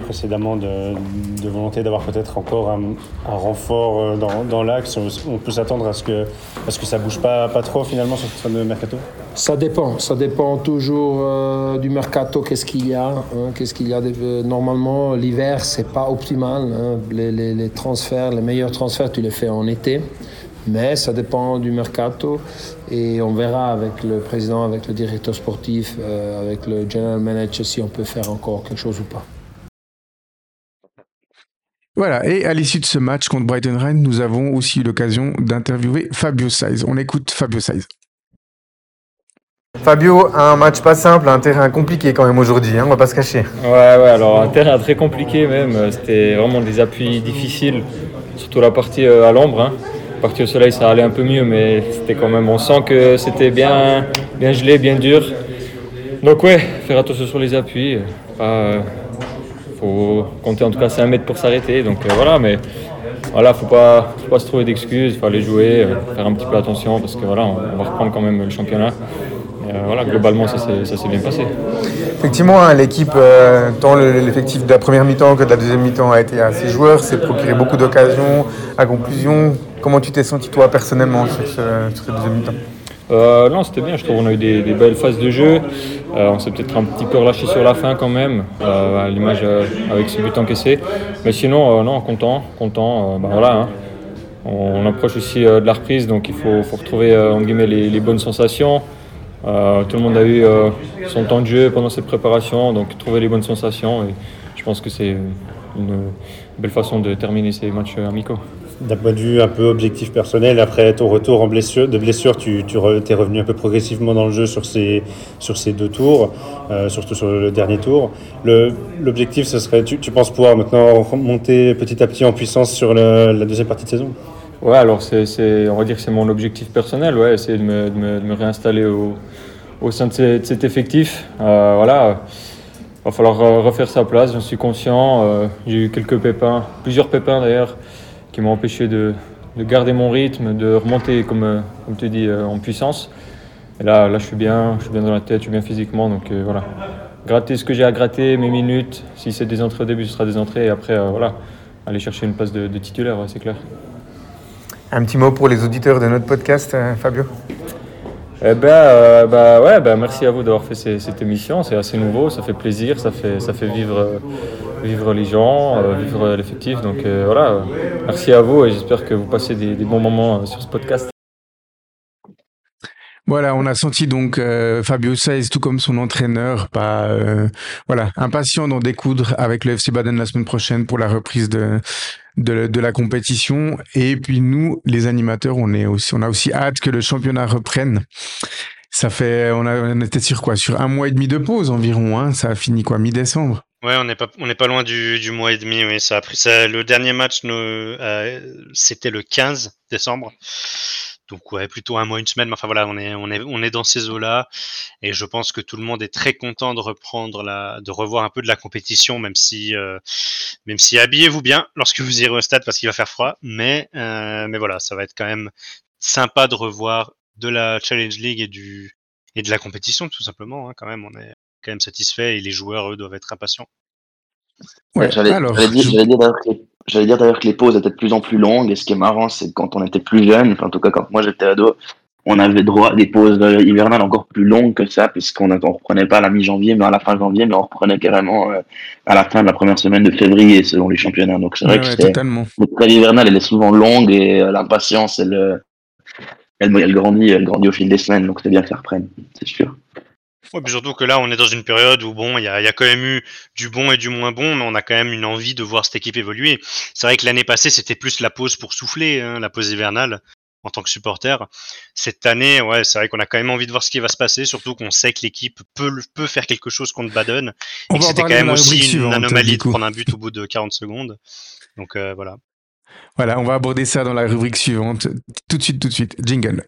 précédemment de, volonté d'avoir peut-être encore un, renfort euh, dans, l'axe. On peut s'attendre à ce que, à ce ça bouge pas, trop finalement sur ce mercato? Ça dépend. Ça dépend toujours euh, du mercato. Qu'est-ce qu'il y a hein, Qu'est-ce qu'il y a euh, Normalement, l'hiver, c'est pas optimal. Hein. les, transferts, les meilleurs transferts, tu les fais en été. Mais ça dépend du mercato et on verra avec le président, avec le directeur sportif, euh, avec le general manager si on peut faire encore quelque chose ou pas. Voilà, et à l'issue de ce match contre Brighton Rennes, nous avons aussi eu l'occasion d'interviewer Fabio Saiz. On écoute Fabio Saiz. Fabio, un match pas simple, un terrain compliqué quand même aujourd'hui, hein, on va pas se cacher. Ouais, ouais, alors un terrain très compliqué même, c'était vraiment des appuis difficiles, surtout la partie euh, à l'ombre. Hein partie au soleil, ça allait un peu mieux, mais c'était quand même, on sent que c'était bien, bien gelé, bien dur. Donc ouais, faire attention sur les appuis. Euh, faut compter en tout cas 5 mètres pour s'arrêter. Donc euh, voilà, mais voilà, faut pas, faut pas se trouver d'excuses, il faut aller jouer, euh, faire un petit peu attention parce que voilà, on va reprendre quand même le championnat. Voilà, globalement, ça s'est bien passé. Effectivement, hein, l'équipe, tant l'effectif de la première mi-temps que de la deuxième mi-temps a été assez joueur, s'est procuré beaucoup d'occasions. À conclusion, Comment tu t'es senti toi personnellement sur, ce, deuxième mi-temps? Euh, non, c'était bien. Je trouve qu'on a eu des, belles phases de jeu. Euh, on s'est peut-être un petit peu relâché sur la fin quand même, euh, à l'image avec ce but encaissé. Mais sinon, non, content, content. Bah, voilà. Hein. On, approche aussi de la reprise, donc il faut, retrouver en guillemets les, bonnes sensations. Tout le monde a eu son temps de jeu pendant cette préparation, donc trouver les bonnes sensations. Et je pense que c'est une belle façon de terminer ces matchs amicaux d'un point de vue un peu objectif personnel, après ton retour en blessure, de blessure, tu, tu es revenu un peu progressivement dans le jeu sur ces, sur ces deux tours, euh, surtout sur le dernier tour. L'objectif, ce serait, tu, penses pouvoir maintenant monter petit à petit en puissance sur la deuxième partie de saison? Ouais, alors c'est, on va dire que c'est mon objectif personnel, ouais, essayer de me, de me, réinstaller au, au, sein de, cet effectif. Euh, voilà. Il va falloir refaire sa place, j'en suis conscient. Euh, j'ai eu quelques pépins, plusieurs pépins d'ailleurs, qui m'ont empêché de, garder mon rythme, de remonter, comme, euh, comme tu dis, en puissance. Et là, là, je suis bien, je suis bien dans la tête, je suis bien physiquement. Donc voilà, gratter ce que j'ai à gratter, mes minutes. Si c'est des entrées au début, ce sera des entrées. Et après, voilà, aller chercher une place de, titulaire, c'est clair. Un petit mot pour les auditeurs de notre podcast, Fabio Eh ben, euh, bah, ouais, bah, merci à vous d'avoir fait cette émission. C'est assez nouveau, ça fait plaisir, ça fait, ça fait vivre, vivre les gens, euh, vivre l'effectif. Donc euh, voilà, merci à vous et j'espère que vous passez des, des bons moments sur ce podcast. Voilà, on a senti donc euh, Fabio Saez, tout comme son entraîneur, pas euh, voilà, impatient d'en découdre avec le FC Baden la semaine prochaine pour la reprise de, de, la compétition. Et puis nous, les animateurs, on est aussi, on a aussi hâte que le championnat reprenne. Ça fait, on, était sur quoi? Sur un mois et demi de pause environ. Hein ça a fini quoi? Mi-décembre. Ouais, on n'est pas, pas loin du, du mois et demi. Oui, ça a pris ça. Le dernier match, euh, c'était le 15 décembre. Donc ouais, plutôt un mois, une semaine. Mais enfin voilà, on est, on est, on est dans ces eaux-là, et je pense que tout le monde est très content de reprendre la, de revoir un peu de la compétition, même si, euh, même si habillez-vous bien lorsque vous irez au stade parce qu'il va faire froid. Mais, euh, mais voilà, ça va être quand même sympa de revoir de la Challenge League et du et de la compétition tout simplement. Hein, quand même, on est quand même satisfait et les joueurs eux doivent être impatients. Ouais, j'allais dire, J'allais dire d'ailleurs que les pauses étaient de plus en plus longues, et ce qui est marrant, c'est que quand on était plus jeune, enfin, en tout cas quand moi j'étais ado, on avait droit à des pauses euh, hivernales encore plus longues que ça, puisqu'on ne reprenait pas à la mi-janvier, mais à la fin janvier, mais on reprenait carrément euh, à la fin de la première semaine de février, selon les championnats. Donc c'est vrai ouais, que le trêve hivernale, elle est souvent longue, et euh, l'impatience, elle, elle, elle, grandit, elle grandit au fil des semaines, donc c'est bien que ça reprenne, c'est sûr. Ouais, puis surtout que là, on est dans une période où bon, il y a, y a, quand même eu du bon et du moins bon, mais on a quand même une envie de voir cette équipe évoluer. C'est vrai que l'année passée, c'était plus la pause pour souffler, hein, la pause hivernale, en tant que supporter. Cette année, ouais, c'est vrai qu'on a quand même envie de voir ce qui va se passer, surtout qu'on sait que l'équipe peut, peut faire quelque chose contre Baden, et que c'était quand même aussi une anomalie de prendre un but au bout de 40 secondes. Donc euh, voilà. Voilà, on va aborder ça dans la rubrique suivante. Tout de suite, tout de suite. Jingle.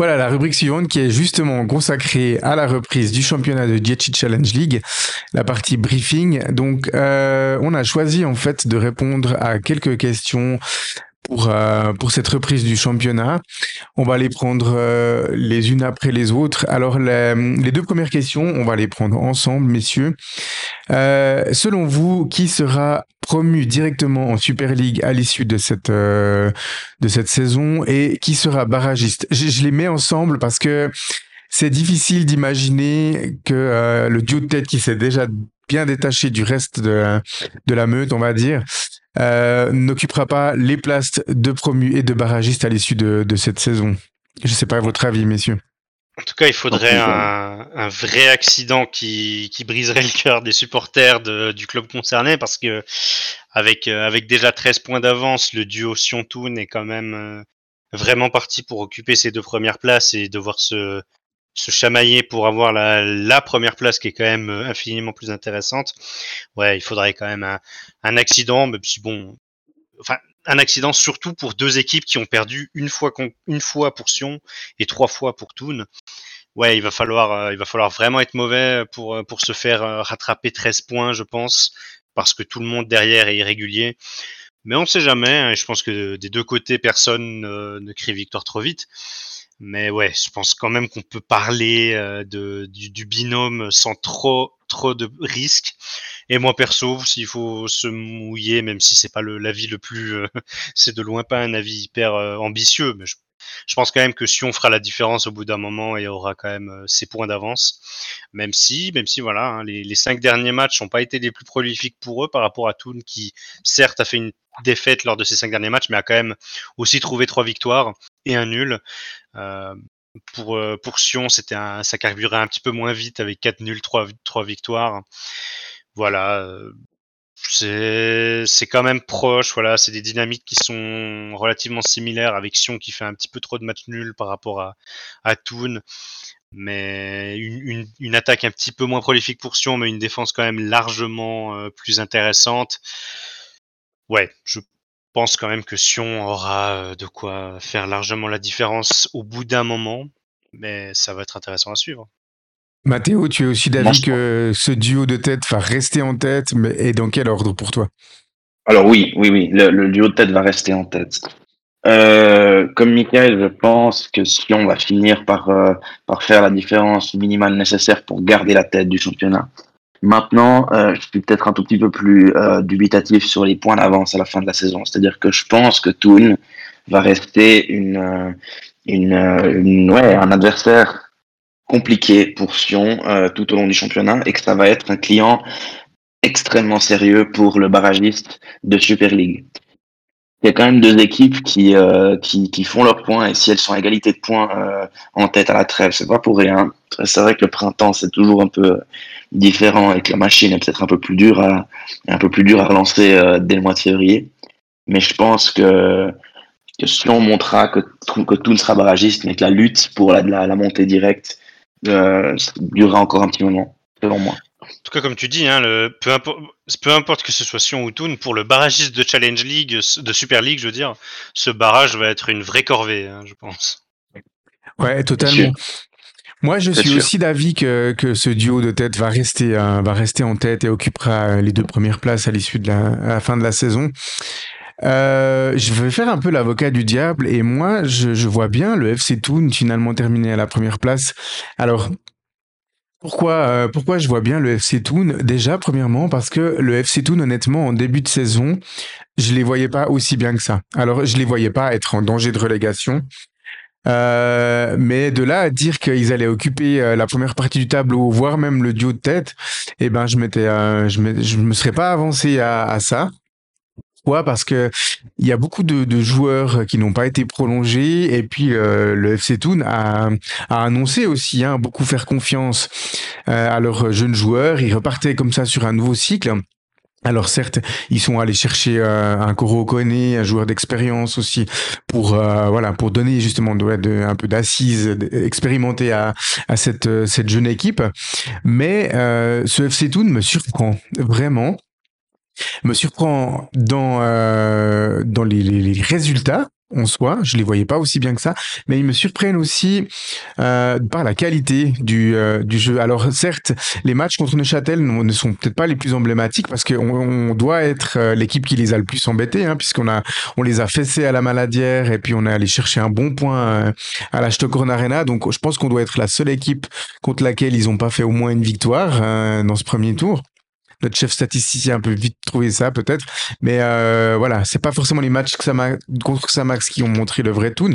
Voilà la rubrique suivante qui est justement consacrée à la reprise du championnat de Dietchi Challenge League, la partie briefing. Donc, euh, on a choisi en fait de répondre à quelques questions pour, euh, pour cette reprise du championnat. On va les prendre euh, les unes après les autres. Alors, les, deux premières questions, on va les prendre ensemble, messieurs. Euh, selon vous, qui sera promu directement en Super League à l'issue de cette euh, de cette saison et qui sera barragiste? Je, je, les mets ensemble parce que c'est difficile d'imaginer que euh, le duo de tête qui s'est déjà bien détaché du reste de, de la meute, on va dire, euh, n'occupera pas les places de promu et de barragiste à l'issue de, de cette saison. Je sais pas votre avis, messieurs. En tout cas, il faudrait un, un vrai accident qui, qui, briserait le cœur des supporters de, du club concerné parce que avec, euh, avec déjà 13 points d'avance, le duo Sion-Toon est quand même euh, vraiment parti pour occuper ces deux premières places et devoir se, se chamailler pour avoir la, première place qui est quand même euh, infiniment plus intéressante. Ouais, il faudrait quand même un, accident, mais si bon, enfin, un accident surtout pour deux équipes qui ont perdu une fois, fois pour Sion et trois fois pour Toon. Ouais, il va falloir, euh, il va falloir vraiment être mauvais pour, euh, pour se faire rattraper 13 points, je pense, parce que tout le monde derrière est irrégulier. Mais on ne sait jamais. Hein, je pense que des deux côtés, personne ne crie victoire trop vite. Mais ouais, je pense quand même qu'on peut parler de, du, binôme sans trop trop de risques. Et moi perso, s'il faut se mouiller, même si c'est pas l'avis le, plus, euh, c'est de loin pas un avis hyper euh, ambitieux, mais je, pense quand même que si on fera la différence au bout d'un moment et aura quand même euh, ses points d'avance, même si, voilà, hein, les, cinq derniers matchs n'ont pas été les plus prolifiques pour eux par rapport à Toon qui certes a fait une défaite lors de ces cinq derniers matchs, mais a quand même aussi trouvé trois victoires et un nul. Euh, pour, pour Sion, c'était ça carburait un petit peu moins vite avec 4 nuls, 3, 3 victoires. Voilà. C'est, quand même proche. Voilà. C'est des dynamiques qui sont relativement similaires avec Sion qui fait un petit peu trop de matchs nuls par rapport à, à Toon. Mais une, attaque un petit peu moins prolifique pour Sion, mais une défense quand même largement euh, plus intéressante. Ouais, je pense quand même que Sion aura de quoi faire largement la différence au bout d'un moment, mais ça va être intéressant à suivre. Mathéo, tu es aussi d'avis que ce duo de tête va rester en tête, mais et dans quel ordre pour toi? Alors oui, oui, oui, le, le, duo de tête va rester en tête. Euh, comme Michael, je pense que Sion va finir par, euh, par faire la différence minimale nécessaire pour garder la tête du championnat. Maintenant, euh, je suis peut-être un tout petit peu plus dubitatif sur les points d'avance à la fin de la saison. C'est-à-dire que je pense que Toon va rester une, une, une, ouais, un adversaire compliqué pour Sion tout au long du championnat et que ça va être un client extrêmement sérieux pour le barragiste de Super League il y a quand même deux équipes qui, euh, qui, font leurs points et si elles sont à égalité de points euh, en tête à la trêve, c'est pas pour rien. C'est vrai que le printemps c'est toujours un peu différent et que la machine est peut-être un peu plus dure à un peu plus dure à relancer euh, dès le mois de février. Mais je pense que, que si on montrera que, que tout ne sera barragiste, mais que la lutte pour la, la montée directe euh, durera encore un petit moment, selon moi. En tout cas, comme tu dis, hein, le, peu, importe, peu importe que ce soit Sion ou Toon, pour le barragiste de Challenge League, de Super League, je veux dire, ce barrage va être une vraie corvée, hein, je pense. Ouais, totalement. Moi, je suis aussi d'avis que, que ce duo de tête va rester, euh, va rester en tête et occupera euh, les deux premières places à l'issue de la, la, fin de la saison. Euh, je vais faire un peu l'avocat du diable et moi, je, je vois bien le FC Toon finalement terminer à la première place. Alors, pourquoi, euh, pourquoi je vois bien le FC Toon? Déjà, premièrement, parce que le FC Toon, honnêtement, en début de saison, je les voyais pas aussi bien que ça. Alors, je les voyais pas être en danger de relégation. Euh, mais de là à dire qu'ils allaient occuper euh, la première partie du tableau, voire même le duo de tête, eh ben je m'étais, euh, je me serais pas avancé à, à ça. Pourquoi? Parce que il y a beaucoup de, de joueurs qui n'ont pas été prolongés et puis euh, le FC Toon a, a annoncé aussi hein, beaucoup faire confiance euh, à leurs jeunes joueurs. Ils repartaient comme ça sur un nouveau cycle. Alors certes, ils sont allés chercher euh, un Koro Kone, un joueur d'expérience aussi, pour euh, voilà, pour donner justement de, un peu d'assises expérimentées à, à cette cette jeune équipe. Mais euh, ce FC Toon me surprend vraiment me surprend dans, euh, dans les, résultats en soi, je les voyais pas aussi bien que ça, mais ils me surprennent aussi euh, par la qualité du, euh, du jeu. Alors certes, les matchs contre Neuchâtel ne sont peut-être pas les plus emblématiques parce qu'on on doit être l'équipe qui les a le plus embêtés, hein, puisqu'on a on les a fessés à la Maladière et puis on est allé chercher un bon point à la Stockholm Arena. Donc je pense qu'on doit être la seule équipe contre laquelle ils ont pas fait au moins une victoire euh, dans ce premier tour notre chef statisticien a un peu vite trouvé ça peut-être. Mais euh, voilà, c'est pas forcément les matchs que ça contre Samax qui ont montré le vrai Toon.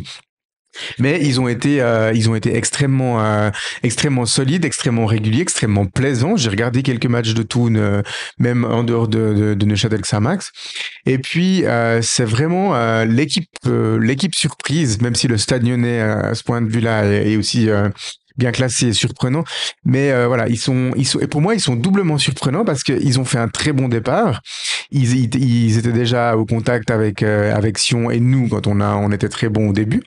Mais ils ont été, euh, ils ont été extrêmement, euh, extrêmement solides, extrêmement réguliers, extrêmement plaisants. J'ai regardé quelques matchs de Toon, euh, même en dehors de, de, de Neuchâtel Xamax. Et puis, c'est vraiment l'équipe, l'équipe surprise, même si le Stade Lyonnais, à ce point de vue-là, est, est aussi bien classé et surprenant. Mais euh, voilà, ils sont, ils sont, et pour moi, ils sont doublement surprenants parce qu'ils ont fait un très bon départ. Ils, étaient déjà au contact avec euh, avec Sion et nous quand on a, on était très bons au début.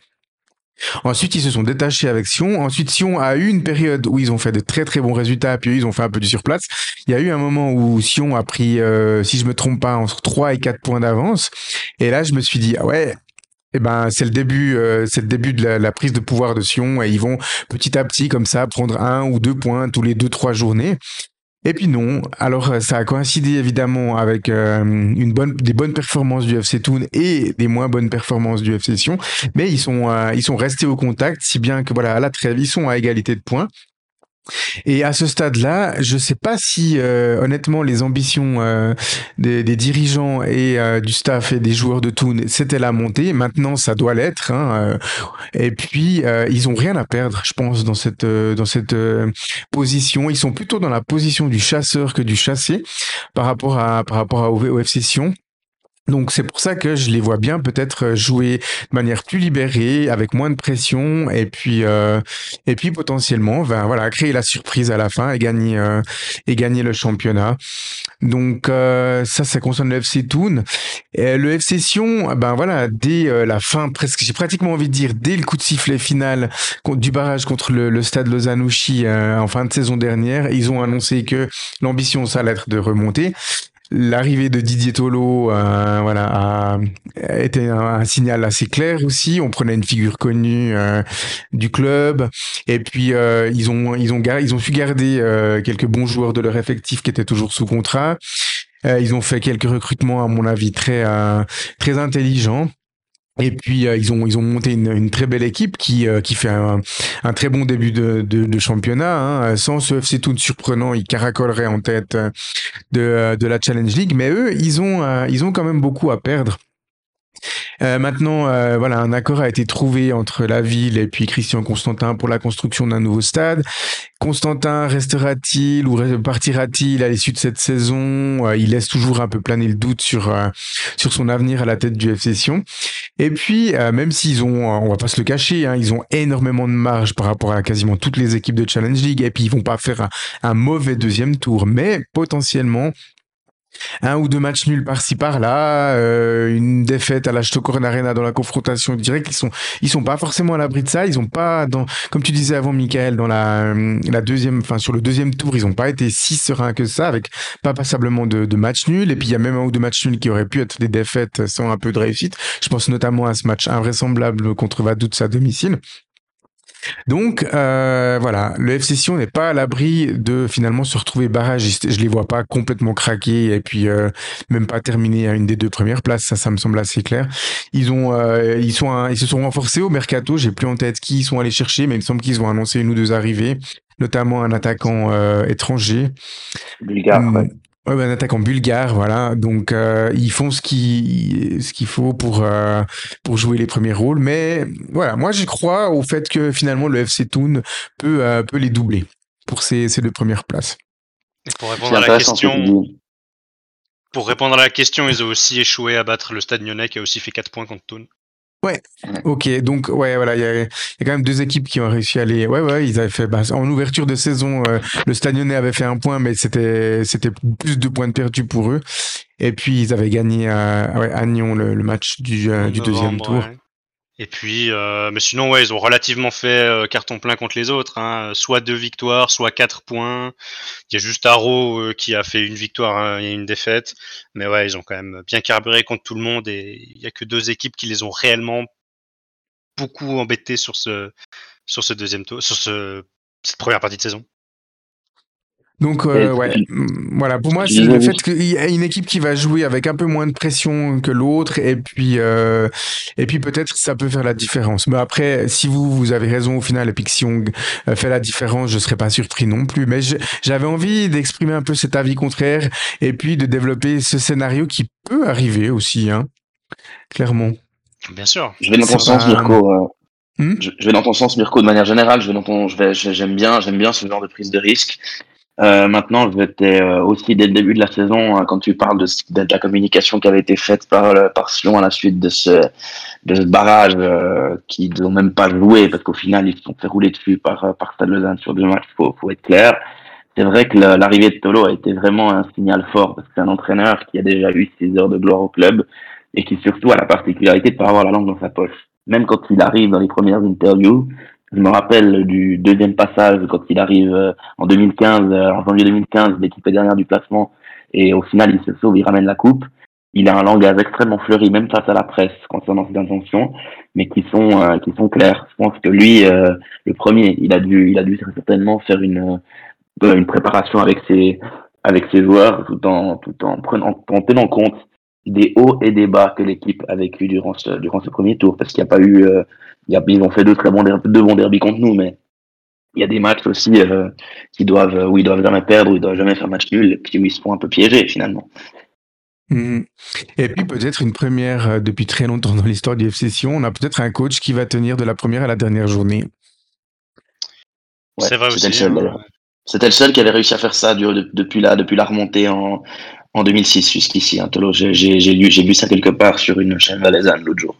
Ensuite, ils se sont détachés avec Sion. Ensuite, Sion a eu une période où ils ont fait de très très bons résultats, puis ils ont fait un peu du surplace. Il y a eu un moment où Sion a pris, euh, si je me trompe pas, entre 3 et 4 points d'avance. Et là, je me suis dit, ah ouais, eh ben, c'est le début, euh, c'est le début de la, la, prise de pouvoir de Sion et ils vont petit à petit comme ça prendre un ou deux points tous les deux trois journées. Et puis non. Alors ça a coïncidé évidemment avec euh, une bonne, des bonnes performances du FC Toon et des moins bonnes performances du FC Sion, mais ils sont euh, ils sont restés au contact, si bien que voilà à la trêve ils sont à égalité de points. Et à ce stade-là, je ne sais pas si, euh, honnêtement, les ambitions euh, des, des, dirigeants et euh, du staff et des joueurs de Toon, c'était la montée. Maintenant, ça doit l'être. Hein, et puis, ils ont rien à perdre, je pense, dans cette dans cette position. Ils sont plutôt dans la position du chasseur que du chassé par rapport à par rapport à au FC Sion. Donc c'est pour ça que je les vois bien peut-être euh, jouer de manière plus libérée, avec moins de pression, et puis euh, et puis potentiellement, ben voilà, créer la surprise à la fin et gagner euh, et gagner le championnat. Donc euh, ça, ça concerne le FC Toon. Le FC Sion, ben voilà, dès euh, la fin, presque, j'ai pratiquement envie de dire dès le coup de sifflet final du barrage contre le, le Stade Lausanne-Ouchy en fin de saison dernière, ils ont annoncé que l'ambition ça allait être de remonter. L'arrivée de Didier Tolo, euh, voilà, a, un, signal assez clair aussi. On prenait une figure connue euh, du club, et puis euh, ils ont ils ont ils ont su garder euh, quelques bons joueurs de leur effectif qui étaient toujours sous contrat. Ils ont fait quelques recrutements à mon avis très très intelligents. Et puis euh, ils ont ils ont monté une, très belle équipe qui euh, qui fait un, très bon début de, championnat. Hein. Sans ce FC Toon surprenant, ils caracoleraient en tête de, de la Challenge League. Mais eux, ils ont ils ont quand même beaucoup à perdre. Euh, maintenant, euh, voilà, un accord a été trouvé entre la ville et puis Christian Constantin pour la construction d'un nouveau stade. Constantin restera-t-il ou partira-t-il à l'issue de cette saison? Euh, Il laisse toujours un peu planer le doute sur sur son avenir à la tête du FC Sion. Et puis, même s'ils ont, on va pas se le cacher, hein, ils ont énormément de marge par rapport à quasiment toutes les équipes de Challenge League. Et puis, ils vont pas faire un mauvais deuxième tour, mais potentiellement, un ou deux matchs nuls par-ci par-là, euh, une défaite à la Stockholm Arena dans la confrontation directe, ils sont ils sont pas forcément à l'abri de ça, ils ont pas dans comme tu disais avant Michael dans la la deuxième enfin sur le deuxième tour, ils ont pas été si sereins que ça avec pas passablement de, de matchs nuls et puis il y a même un ou deux matchs nuls qui auraient pu être des défaites sans un peu de réussite. Je pense notamment à ce match invraisemblable contre Vaduz à domicile. Donc euh, voilà, le FC Sion n'est pas à l'abri de finalement se retrouver barragiste. Je les vois pas complètement craquer et puis euh, même pas terminer à une des deux premières places. Ça, ça me semble assez clair. Ils ont, euh, ils sont, ils se sont renforcés au mercato. J'ai plus en tête qui ils sont allés chercher, mais il me semble qu'ils ont annoncé une ou deux arrivées, notamment un attaquant euh, étranger. Bulgare, ouais. Ouais, un attaquant bulgare, voilà. Donc euh, ils font ce qui ce qu'il faut pour euh, pour jouer les premiers rôles, mais voilà, moi je crois au fait que finalement le FC Toon peut euh, peut les doubler pour ces ces deux premières places. Et pour répondre à la question, pour répondre à la question, ils ont aussi échoué à battre le Stade Lyonnais qui a aussi fait 4 points contre Toon. Ouais, ok, donc ouais, voilà, il y, a, quand même deux équipes qui ont réussi à aller. Ouais, ouais, ils avaient fait. Bah, en ouverture de saison, euh, le Stade avait fait un point, mais c'était c'était plus de points de perdus pour eux. Et puis ils avaient gagné à, ouais, à Nyon le, le match du, euh, du deuxième tour. Ouais. Et puis, euh, mais sinon, ouais, ils ont relativement fait euh, carton plein contre les autres. Hein. Soit deux victoires, soit quatre points. Il y a juste Arrow euh, qui a fait une victoire hein, et une défaite. Mais ouais, ils ont quand même bien carburé contre tout le monde et il y a que deux équipes qui les ont réellement beaucoup embêtés sur ce sur ce deuxième tour, sur ce, cette première partie de saison. Donc euh, ouais, voilà. Pour moi, c'est le fait qu'il y a une équipe qui va jouer avec un peu moins de pression que l'autre, et puis euh, et puis peut-être ça peut faire la différence. Mais après, si vous vous avez raison au final, et puis que si on euh, fait la différence, je serais pas surpris non plus. Mais j'avais envie d'exprimer un peu cet avis contraire, et puis de développer ce scénario qui peut arriver aussi, hein, clairement. Bien sûr. Je vais dans ton sens, Mirko. Hmm? Je, je, vais dans ton sens, Mirko, de manière générale. Je vais dans ton, je vais, j'aime bien, j'aime bien ce genre de prise de risque. Euh, maintenant, j'étais euh, aussi dès le début de la saison, hein, quand tu parles de, de, la communication qui avait été faite par, par Sion à la suite de ce, de ce barrage euh, qu'ils n'ont même pas joué, parce qu'au final, ils se sont fait rouler dessus par, par Stade sur deux matchs, faut, faut être clair. C'est vrai que l'arrivée de Tolo a été vraiment un signal fort, parce que c'est un entraîneur qui a déjà eu ses heures de gloire au club, et qui surtout a la particularité de pas avoir la langue dans sa poche. Même quand il arrive dans les premières interviews, je me rappelle du deuxième passage quand il arrive euh, en 2015, euh, en janvier 2015, l'équipe est dernière du placement et au final il se sauve, il ramène la coupe. Il a un langage extrêmement fleuri, même face à la presse concernant ses intentions, mais qui sont euh, qui sont clairs. Je pense que lui, euh, le premier, il a dû il a dû certainement faire une une préparation avec ses avec ses joueurs, tout en tout en prenant en tenant compte des hauts et des bas que l'équipe a vécu durant ce durant ce premier tour, parce qu'il n'y a pas eu y a, ils ont fait deux très bons derby, deux bons derby contre nous, mais il y a des matchs aussi euh, qui doivent, où ils doivent jamais perdre, où ils doivent jamais faire match nul, et puis où ils se font un peu piéger finalement. Mmh. Et puis peut-être une première euh, depuis très longtemps dans l'histoire du FC Sion, on a peut-être un coach qui va tenir de la première à la dernière journée. Ouais, c'est vrai aussi. C'était le seul qui avait réussi à faire ça depuis la, depuis la remontée en, en 2006 jusqu'ici. Hein, j'ai, j'ai, lu, j'ai lu ça quelque part sur une chaîne valaisanne l'autre jour.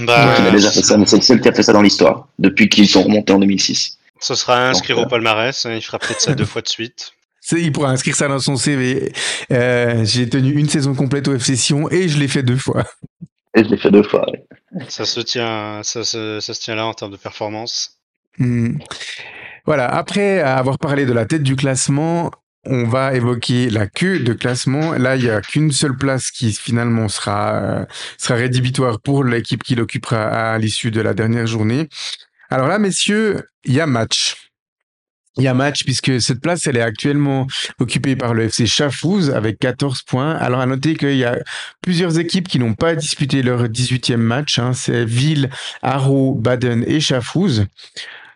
Bah, il a déjà fait ça, mais c'est le seul qui a fait ça dans l'histoire, depuis qu'ils sont remontés en 2006. Ce sera inscrire Donc, au palmarès, hein, il fera peut-être ça deux fois de suite. Il pourra inscrire ça dans son CV. Euh, j'ai tenu une saison complète au FC Sion et je l'ai fait deux fois. Et je l'ai fait deux fois, oui. Ça se tient, ça se, ça se tient là en termes de performance. Mmh. Voilà, après avoir parlé de la tête du classement, on va évoquer la queue de classement. Là, il n'y a qu'une seule place qui finalement sera, euh, sera rédhibitoire pour l'équipe qui l'occupera à l'issue de la dernière journée. Alors là, messieurs, il y a match. il y a match puisque cette place, elle est actuellement occupée par le FC Chafouz avec 14 points. Alors à noter qu'il y a plusieurs équipes qui n'ont pas disputé leur 18e match. Hein. C'est Ville, Haro, Baden et Chafouz.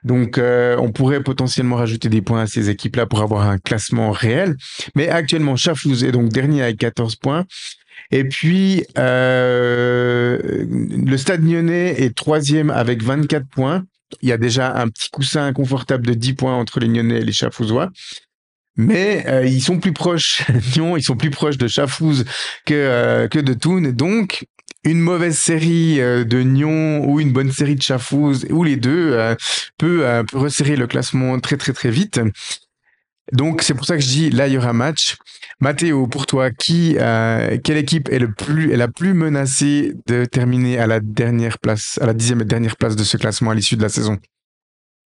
Donc euh, on pourrait potentiellement rajouter des points à ces équipes-là pour avoir un classement réel. Mais actuellement, Chafouz est donc dernier avec 14 points. Et puis, euh, le Stade Lyonnais est troisième avec 24 points il y a déjà un petit coussin inconfortable de 10 points entre les Nyonnais et les Chafouzois. Mais euh, ils sont plus proches, Nyon, ils sont plus proches de Chafouz que, euh, que de Thun. Donc, une mauvaise série euh, de Nyon ou une bonne série de Chafouz, ou les deux, peut, peut resserrer le classement très très très vite. Donc c'est pour ça que je dis là il y aura match. Mathéo, pour toi, qui, euh, quelle équipe est la plus menacée de terminer à la dernière place, à la dixième et dernière place de ce classement à l'issue de la saison?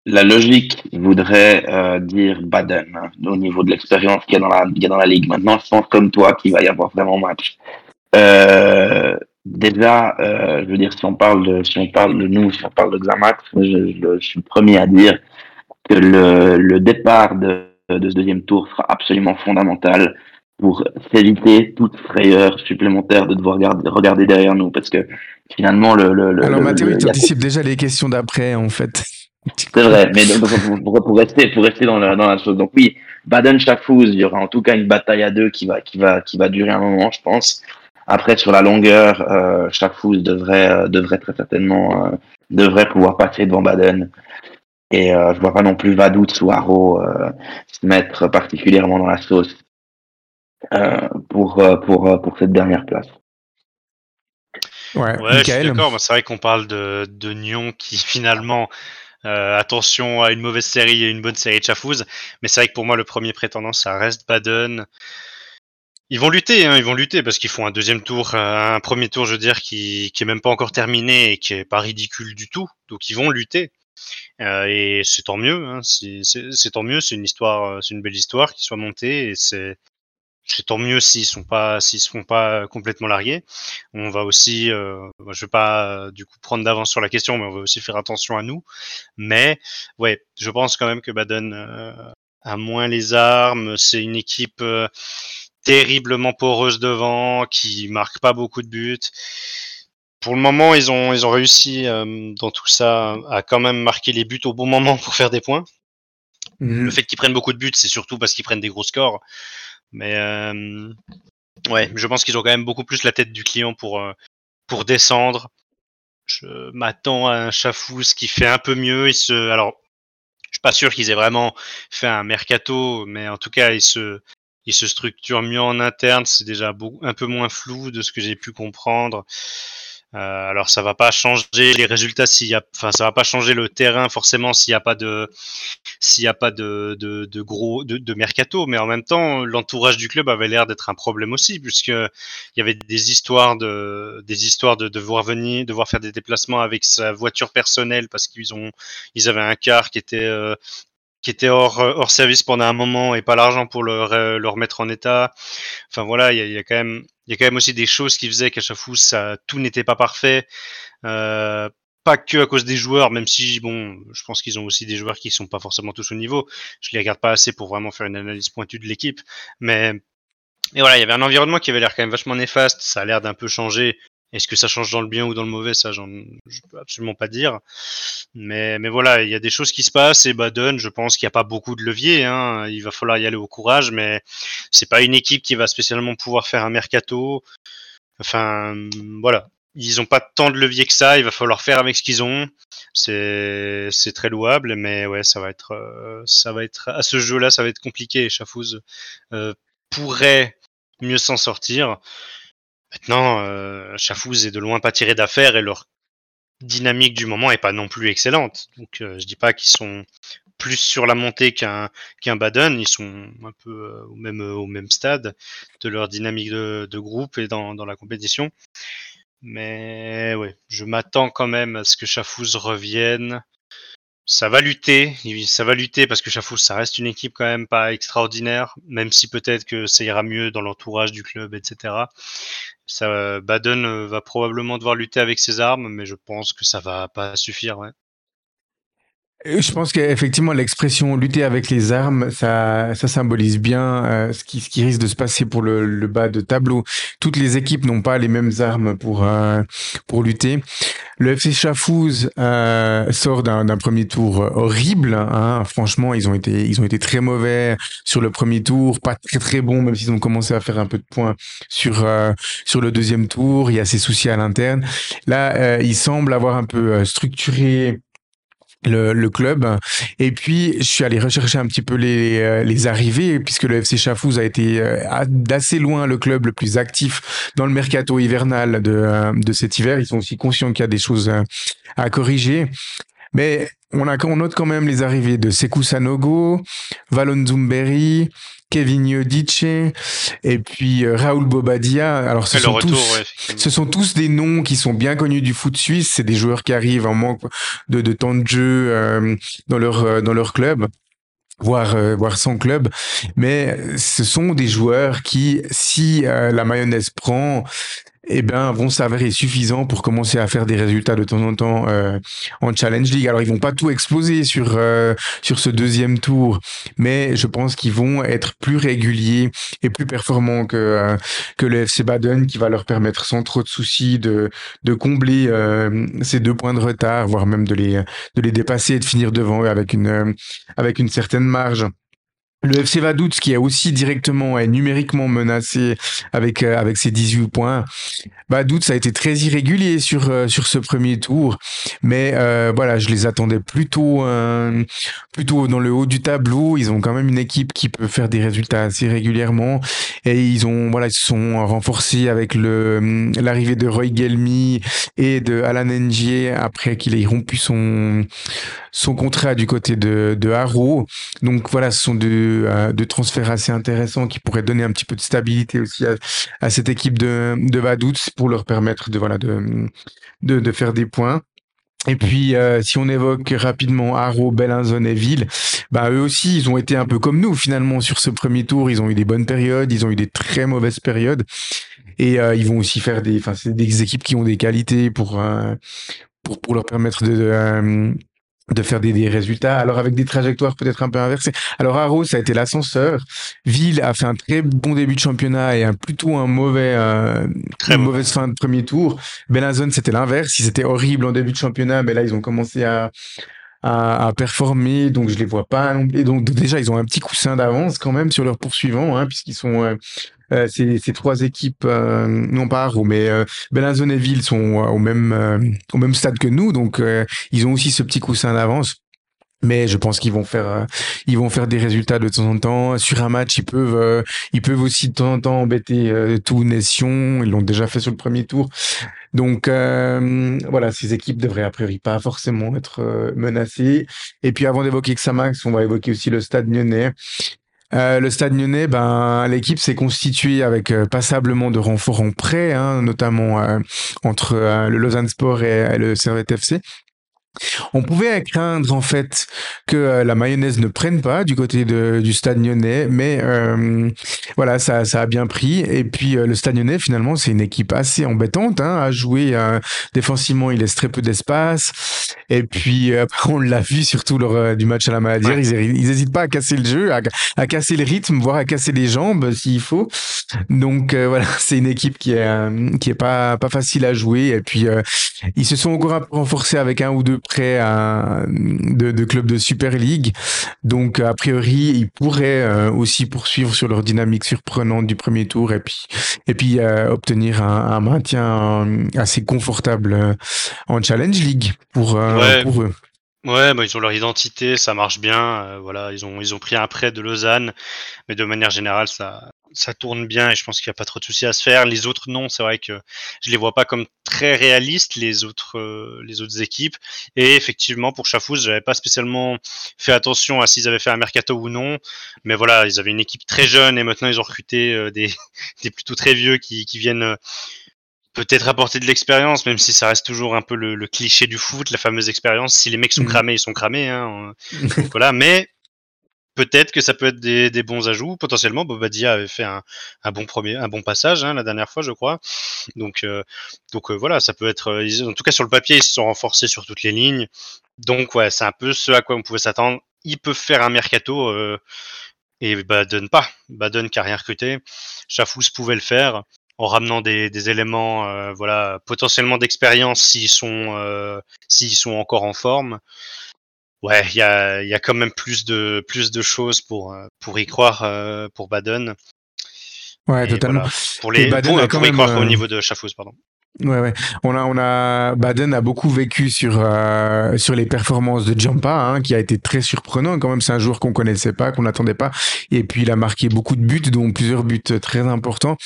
La logique voudrait euh, dire Baden hein, au niveau de l'expérience qu'il y a dans la, dans la ligue. Maintenant, je pense comme toi qu'il va y avoir vraiment match. Euh, déjà, je veux dire, si on parle de, si on parle de nous, si on parle de Xamax, je, je, suis le premier à dire que le, le départ de de ce deuxième tour sera absolument fondamental pour s'éviter toute frayeur supplémentaire de devoir regarder, regarder derrière nous. Parce que finalement, le. le, Alors, Mathieu, tu anticipes déjà les questions d'après, en fait. C'est vrai, mais pour, pour, rester, pour rester dans, la, dans la chose. Donc, oui, Baden Chafouz, il y aura en tout cas une bataille à deux qui va, qui va, qui va durer un moment, je pense. Après, sur la longueur, euh, Chafouz devrait, euh, devrait très certainement euh, devrait pouvoir passer devant Baden. Et euh, je vois pas non plus Vadout ou Haro euh, se mettre particulièrement dans la sauce euh, pour, pour, pour cette dernière place. Ouais, ouais je suis d'accord. C'est vrai qu'on parle de, de Nyon qui finalement, euh, attention à une mauvaise série et une bonne série de Chafouz. Mais c'est vrai que pour moi, le premier prétendant, ça reste Baden. Ils vont lutter, hein, ils vont lutter parce qu'ils font un deuxième tour, un premier tour, je veux dire, qui, qui est même pas encore terminé et qui est pas ridicule du tout. Donc ils vont lutter. Euh, et c'est tant mieux, hein, c'est tant mieux, c'est une histoire, euh, c'est une belle histoire qui soit montée et c'est tant mieux s'ils sont pas s'ils se pas complètement largués. On va aussi, euh, je vais pas du coup prendre d'avance sur la question, mais on va aussi faire attention à nous. Mais ouais, je pense quand même que Baden euh, a moins les armes. C'est une équipe terriblement poreuse devant, qui marque pas beaucoup de buts pour le moment, ils ont, ils ont réussi euh, dans tout ça à quand même marquer les buts au bon moment pour faire des points. Mhm. Le fait qu'ils prennent beaucoup de buts, c'est surtout parce qu'ils prennent des gros scores. Mais euh, ouais, je pense qu'ils ont quand même beaucoup plus la tête du client pour, euh, pour descendre. Je m'attends à un Chafous qui fait un peu mieux. Il se, alors, je suis pas sûr qu'ils aient vraiment fait un mercato, mais en tout cas, ils se, ils se structurent mieux en interne. C'est déjà un peu moins flou de ce que j'ai pu comprendre. Euh, alors ça va pas changer les résultats s'il y a, enfin ça va pas changer le terrain forcément s'il n'y a pas de, s'il y a pas de, gros de, de, mercato, mais en même temps l'entourage du club avait l'air d'être un problème aussi puisque il y avait des histoires de, des histoires de devoir venir, devoir faire des déplacements avec sa voiture personnelle parce qu'ils ont, ils avaient un car qui était euh, qui était hors, hors service pendant un moment et pas l'argent pour le, remettre en état. Enfin voilà, il y a, quand même y a quand même aussi des choses qui faisaient qu'à chaque fois, tout n'était pas parfait. Euh, pas que à cause des joueurs, même si bon, je pense qu'ils ont aussi des joueurs qui sont pas forcément tous au niveau. Je les regarde pas assez pour vraiment faire une analyse pointue de l'équipe, mais et voilà, il y avait un environnement qui avait l'air quand même vachement néfaste. Ça a l'air d'un peu changer. Est-ce que ça change dans le bien ou dans le mauvais? Ça, je peux absolument pas dire. Mais, mais voilà, il y a des choses qui se passent et Baden, je pense qu'il n'y a pas beaucoup de levier. Hein. Il va falloir y aller au courage, mais c'est pas une équipe qui va spécialement pouvoir faire un mercato. Enfin, voilà. Ils n'ont pas tant de levier que ça. Il va falloir faire avec ce qu'ils ont. C'est, c'est très louable, mais ouais, ça va être, euh, ça va être à ce jeu-là, ça va être compliqué. Chafouz euh, pourrait mieux s'en sortir. Maintenant, euh, Chafouz est de loin pas tiré d'affaire et leur dynamique du moment est pas non plus excellente. Donc euh, je dis pas qu'ils sont plus sur la montée qu'un qu'un Baden, ils sont un peu euh, au même au même stade de leur dynamique de, de groupe et dans, dans la compétition. Mais ouais, je m'attends quand même à ce que Chafouz revienne ça va lutter, ça va lutter parce que Chafous, ça reste une équipe quand même pas extraordinaire, même si peut-être que ça ira mieux dans l'entourage du club, etc. Ça, Baden euh, va probablement devoir lutter avec ses armes, mais je pense que ça va pas suffire. Ouais. Je pense qu'effectivement, l'expression lutter avec les armes, ça, ça symbolise bien euh, ce, qui, ce qui risque de se passer pour le, le bas de tableau. Toutes les équipes n'ont pas les mêmes armes pour, euh, pour lutter. Le FC Chafouz euh, sort d'un premier tour horrible. Hein. Franchement, ils ont, été, ils ont été très mauvais sur le premier tour, pas très très bons, même s'ils ont commencé à faire un peu de points sur, euh, sur le deuxième tour. Il y a ces soucis à l'interne. Là, euh, ils semblent avoir un peu structuré le, le, club. Et puis, je suis allé rechercher un petit peu les, euh, les arrivées, puisque le FC Chafouz a été euh, d'assez loin le club le plus actif dans le mercato hivernal de, euh, de cet hiver. Ils sont aussi conscients qu'il y a des choses à corriger. Mais on, a, on note quand même les arrivées de Sekou Sanogo, Valon Zumberi, Kevin Yodice et puis euh, Raoul Bobadia. Alors ce sont, tous, ce sont tous des noms qui sont bien connus du foot suisse. C'est des joueurs qui arrivent en manque de, de temps de jeu euh, dans leur euh, dans leur club voire voire sans club mais ce sont des joueurs qui si la mayonnaise prend eh ben, vont s'avérer suffisants pour commencer à faire des résultats de temps en temps euh, en Challenge League. Alors, ils vont pas tout exploser sur euh, sur ce deuxième tour, mais je pense qu'ils vont être plus réguliers et plus performants que euh, que le FC Baden, qui va leur permettre sans trop de soucis de de combler ces deux points de retard, voire même de les de les dépasser et de finir devant eux avec une avec une certaine marge. Le FC Vaduz qui est aussi directement et numériquement menacé avec euh, avec ses 18 points. Vaduz a été très irrégulier sur euh, sur ce premier tour, mais euh, voilà, je les attendais plutôt plutôt dans le haut du tableau. Ils ont quand même une équipe qui peut faire des résultats assez régulièrement et ils ont voilà, ils se sont renforcés avec le l'arrivée de Roy Gelmi et de Alan Ndié après qu'il ait rompu son son contrat du côté de, de Haro. Donc voilà, ce sont euh, transferts assez intéressants qui pourraient donner un petit peu de stabilité aussi à, cette équipe de, de Vaduz pour leur permettre de, voilà, de, de, de faire des points. Et puis, euh, si on évoque rapidement Haro, Bellinzone et Ville, bah eux aussi, ils ont été un peu comme nous finalement sur ce premier tour. Ils ont eu des bonnes périodes, ils ont eu des très mauvaises périodes, et euh, ils vont aussi faire des, enfin, c'est des équipes qui ont des qualités pour pour pour leur permettre de, de faire des, des, résultats. Alors avec des trajectoires peut-être un peu inversées. Alors Arrow, ça a été l'ascenseur. Ville a fait un très bon début de championnat et un plutôt un mauvais, euh, très mauvaise fin de premier tour. Benazon, c'était l'inverse. Ils étaient horribles en début de championnat, mais là ils ont commencé à à, à performer, donc je les vois pas. Et donc déjà ils ont un petit coussin d'avance quand même sur leurs poursuivants, hein, puisqu'ils sont euh, euh, ces, trois équipes, euh, non pas Arrow, mais euh, et Ville sont au même au même stade que nous, donc ils ont aussi ce petit coussin d'avance. Mais je pense qu'ils vont faire, ils vont faire des résultats de temps en temps. Sur un match, ils peuvent, ils peuvent aussi de temps en temps embêter tout nation. Ils l'ont déjà fait sur le premier tour. Donc voilà, ces équipes devraient a priori pas forcément être menacées. Et puis avant d'évoquer Xamax, on va évoquer aussi le Stade Lyonnais. Euh, le Stade Lyonnais, ben l'équipe s'est constituée avec euh, passablement de renforts en prêt, hein, notamment euh, entre le Lausanne Sport et, le Servette FC. On pouvait craindre en fait que euh, la mayonnaise ne prenne pas du côté de, du Stade Lyonnais, mais euh, voilà, ça, ça a bien pris. Et puis euh, le Stade Lyonnais, finalement, c'est une équipe assez embêtante hein, à jouer. défensivement, il laisse très peu d'espace. Et puis on l'a vu surtout lors du match à la maladie, ils, n'hésitent pas à casser le jeu, à, casser le rythme, voire à casser les jambes s'il faut. Donc voilà, c'est une équipe qui est qui est pas pas facile à jouer. Et puis ils se sont encore renforcés avec un ou deux près à, de, de clubs de Super League. Donc, a priori, ils pourraient euh, aussi poursuivre sur leur dynamique surprenante du premier tour et puis, et puis euh, obtenir un, un, maintien euh, assez confortable en Challenge League pour, pour eux. Ouais, bah, ils ont leur identité, ça marche bien. voilà, ils ont ils ont pris un prêt de Lausanne, mais de manière générale, ça ça tourne bien et je pense qu'il n'y a pas trop de soucis à se faire. Les autres non, c'est vrai que je les vois pas comme très réalistes les autres euh, les autres équipes. Et effectivement pour Chafouz, j'avais pas spécialement fait attention à s'ils avaient fait un mercato ou non, mais voilà, ils avaient une équipe très jeune et maintenant ils ont recruté euh, des des plutôt très vieux qui qui viennent euh, peut-être apporter de l'expérience, même si ça reste toujours un peu le, cliché du foot, la fameuse expérience. Si les mecs sont mmh. cramés, ils sont cramés. Hein. voilà, mais peut-être que ça peut être des, bons ajouts. Potentiellement, Bobadia avait fait un, bon premier, un bon passage hein, la dernière fois, je crois. Donc, donc voilà, ça peut être. en tout cas, sur le papier, ils se sont renforcés sur toutes les lignes. Donc ouais, c'est un peu ce à quoi on pouvait s'attendre. Ils peuvent faire un mercato et Baden pas. Baden qui a rien recruté. Chafous pouvait le faire en ramenant des, des éléments, euh, voilà, potentiellement d'expérience s'ils sont, euh, s'ils sont encore en forme. Ouais, il y a, y a quand même plus de, plus de choses pour, euh, pour y croire pour Baden. Ouais, totalement. pour les, Baden pour, pour y croire au niveau de Chafous, pardon. Ouais, ouais. On a, on a, Baden a beaucoup vécu sur euh, sur les performances de Jampa, hein, qui a été très surprenant. Quand même, c'est un joueur qu'on connaissait pas, qu'on n'attendait pas. Et puis, il a marqué beaucoup de buts, dont plusieurs buts très importants.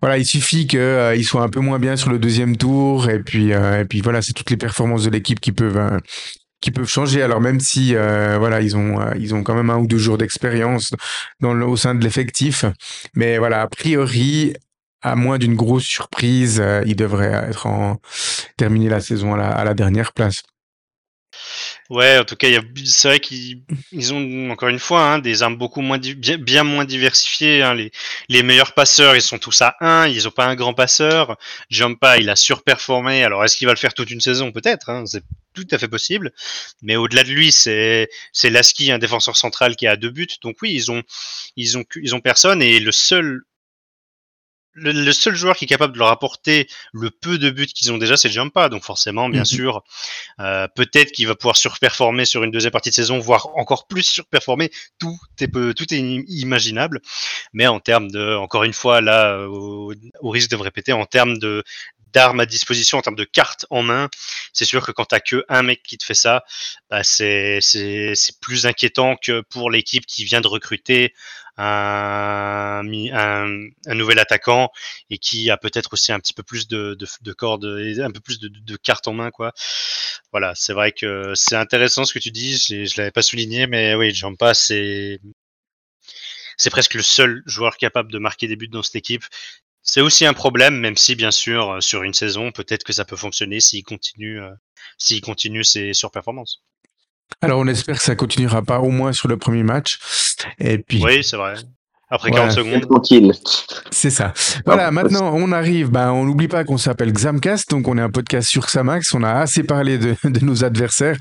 Voilà, il suffit qu'il euh, soit un peu moins bien sur le deuxième tour, et puis euh, et puis voilà, c'est toutes les performances de l'équipe qui peuvent euh, qui peuvent changer. Alors même si voilà, ils ont ils ont quand même un ou deux jours d'expérience dans le, au sein de l'effectif, mais voilà, a priori, à moins d'une grosse surprise, euh, il devrait être en terminer la saison à la, dernière place. Ouais, en tout cas, c'est vrai qu'ils ont encore une fois hein, des armes beaucoup moins bien, moins diversifiées. Hein. Les, meilleurs passeurs, ils sont tous à 1, ils ont pas un grand passeur. Jumpa, il a surperformé. Alors, est-ce qu'il va le faire toute une saison? Peut-être, hein, c'est tout à fait possible. Mais au-delà de lui, c'est Lasky, un défenseur central qui a deux buts. Donc oui, ils ont ils ont ils ont personne et le seul le, seul joueur qui est capable de leur apporter le peu de buts qu'ils ont déjà, c'est Jampa. Donc forcément, bien mhm. sûr, euh, peut-être qu'il va pouvoir surperformer sur une deuxième partie de saison, voire encore plus surperformer. Tout est, tout est imaginable. Mais en termes de, encore une fois, là, au, risque de me répéter, en termes de d'armes à disposition, en termes de cartes en main, c'est sûr que quand t'as que un mec qui te fait ça, bah c'est plus inquiétant que pour l'équipe qui vient de recruter un, un, nouvel attaquant et qui a peut-être aussi un petit peu plus de, de, cordes et un peu plus de, de, cartes en main quoi. Voilà, c'est vrai que c'est intéressant ce que tu dis. Je, je l'avais pas souligné, mais oui, Jampa c'est c'est presque le seul joueur capable de marquer des buts dans cette équipe. C'est aussi un problème, même si bien sûr sur une saison peut-être que ça peut fonctionner s'il continue euh, s'il continue ses surperformances. Alors on espère que ça continuera pas au moins sur le premier match. Et puis. Oui, c'est vrai. Après 40 secondes. Tranquille. C'est ça. Voilà, maintenant on arrive, ben, on n'oublie pas qu'on s'appelle Xamcast, donc on est un podcast sur Xamax, on a assez parlé de, de nos adversaires.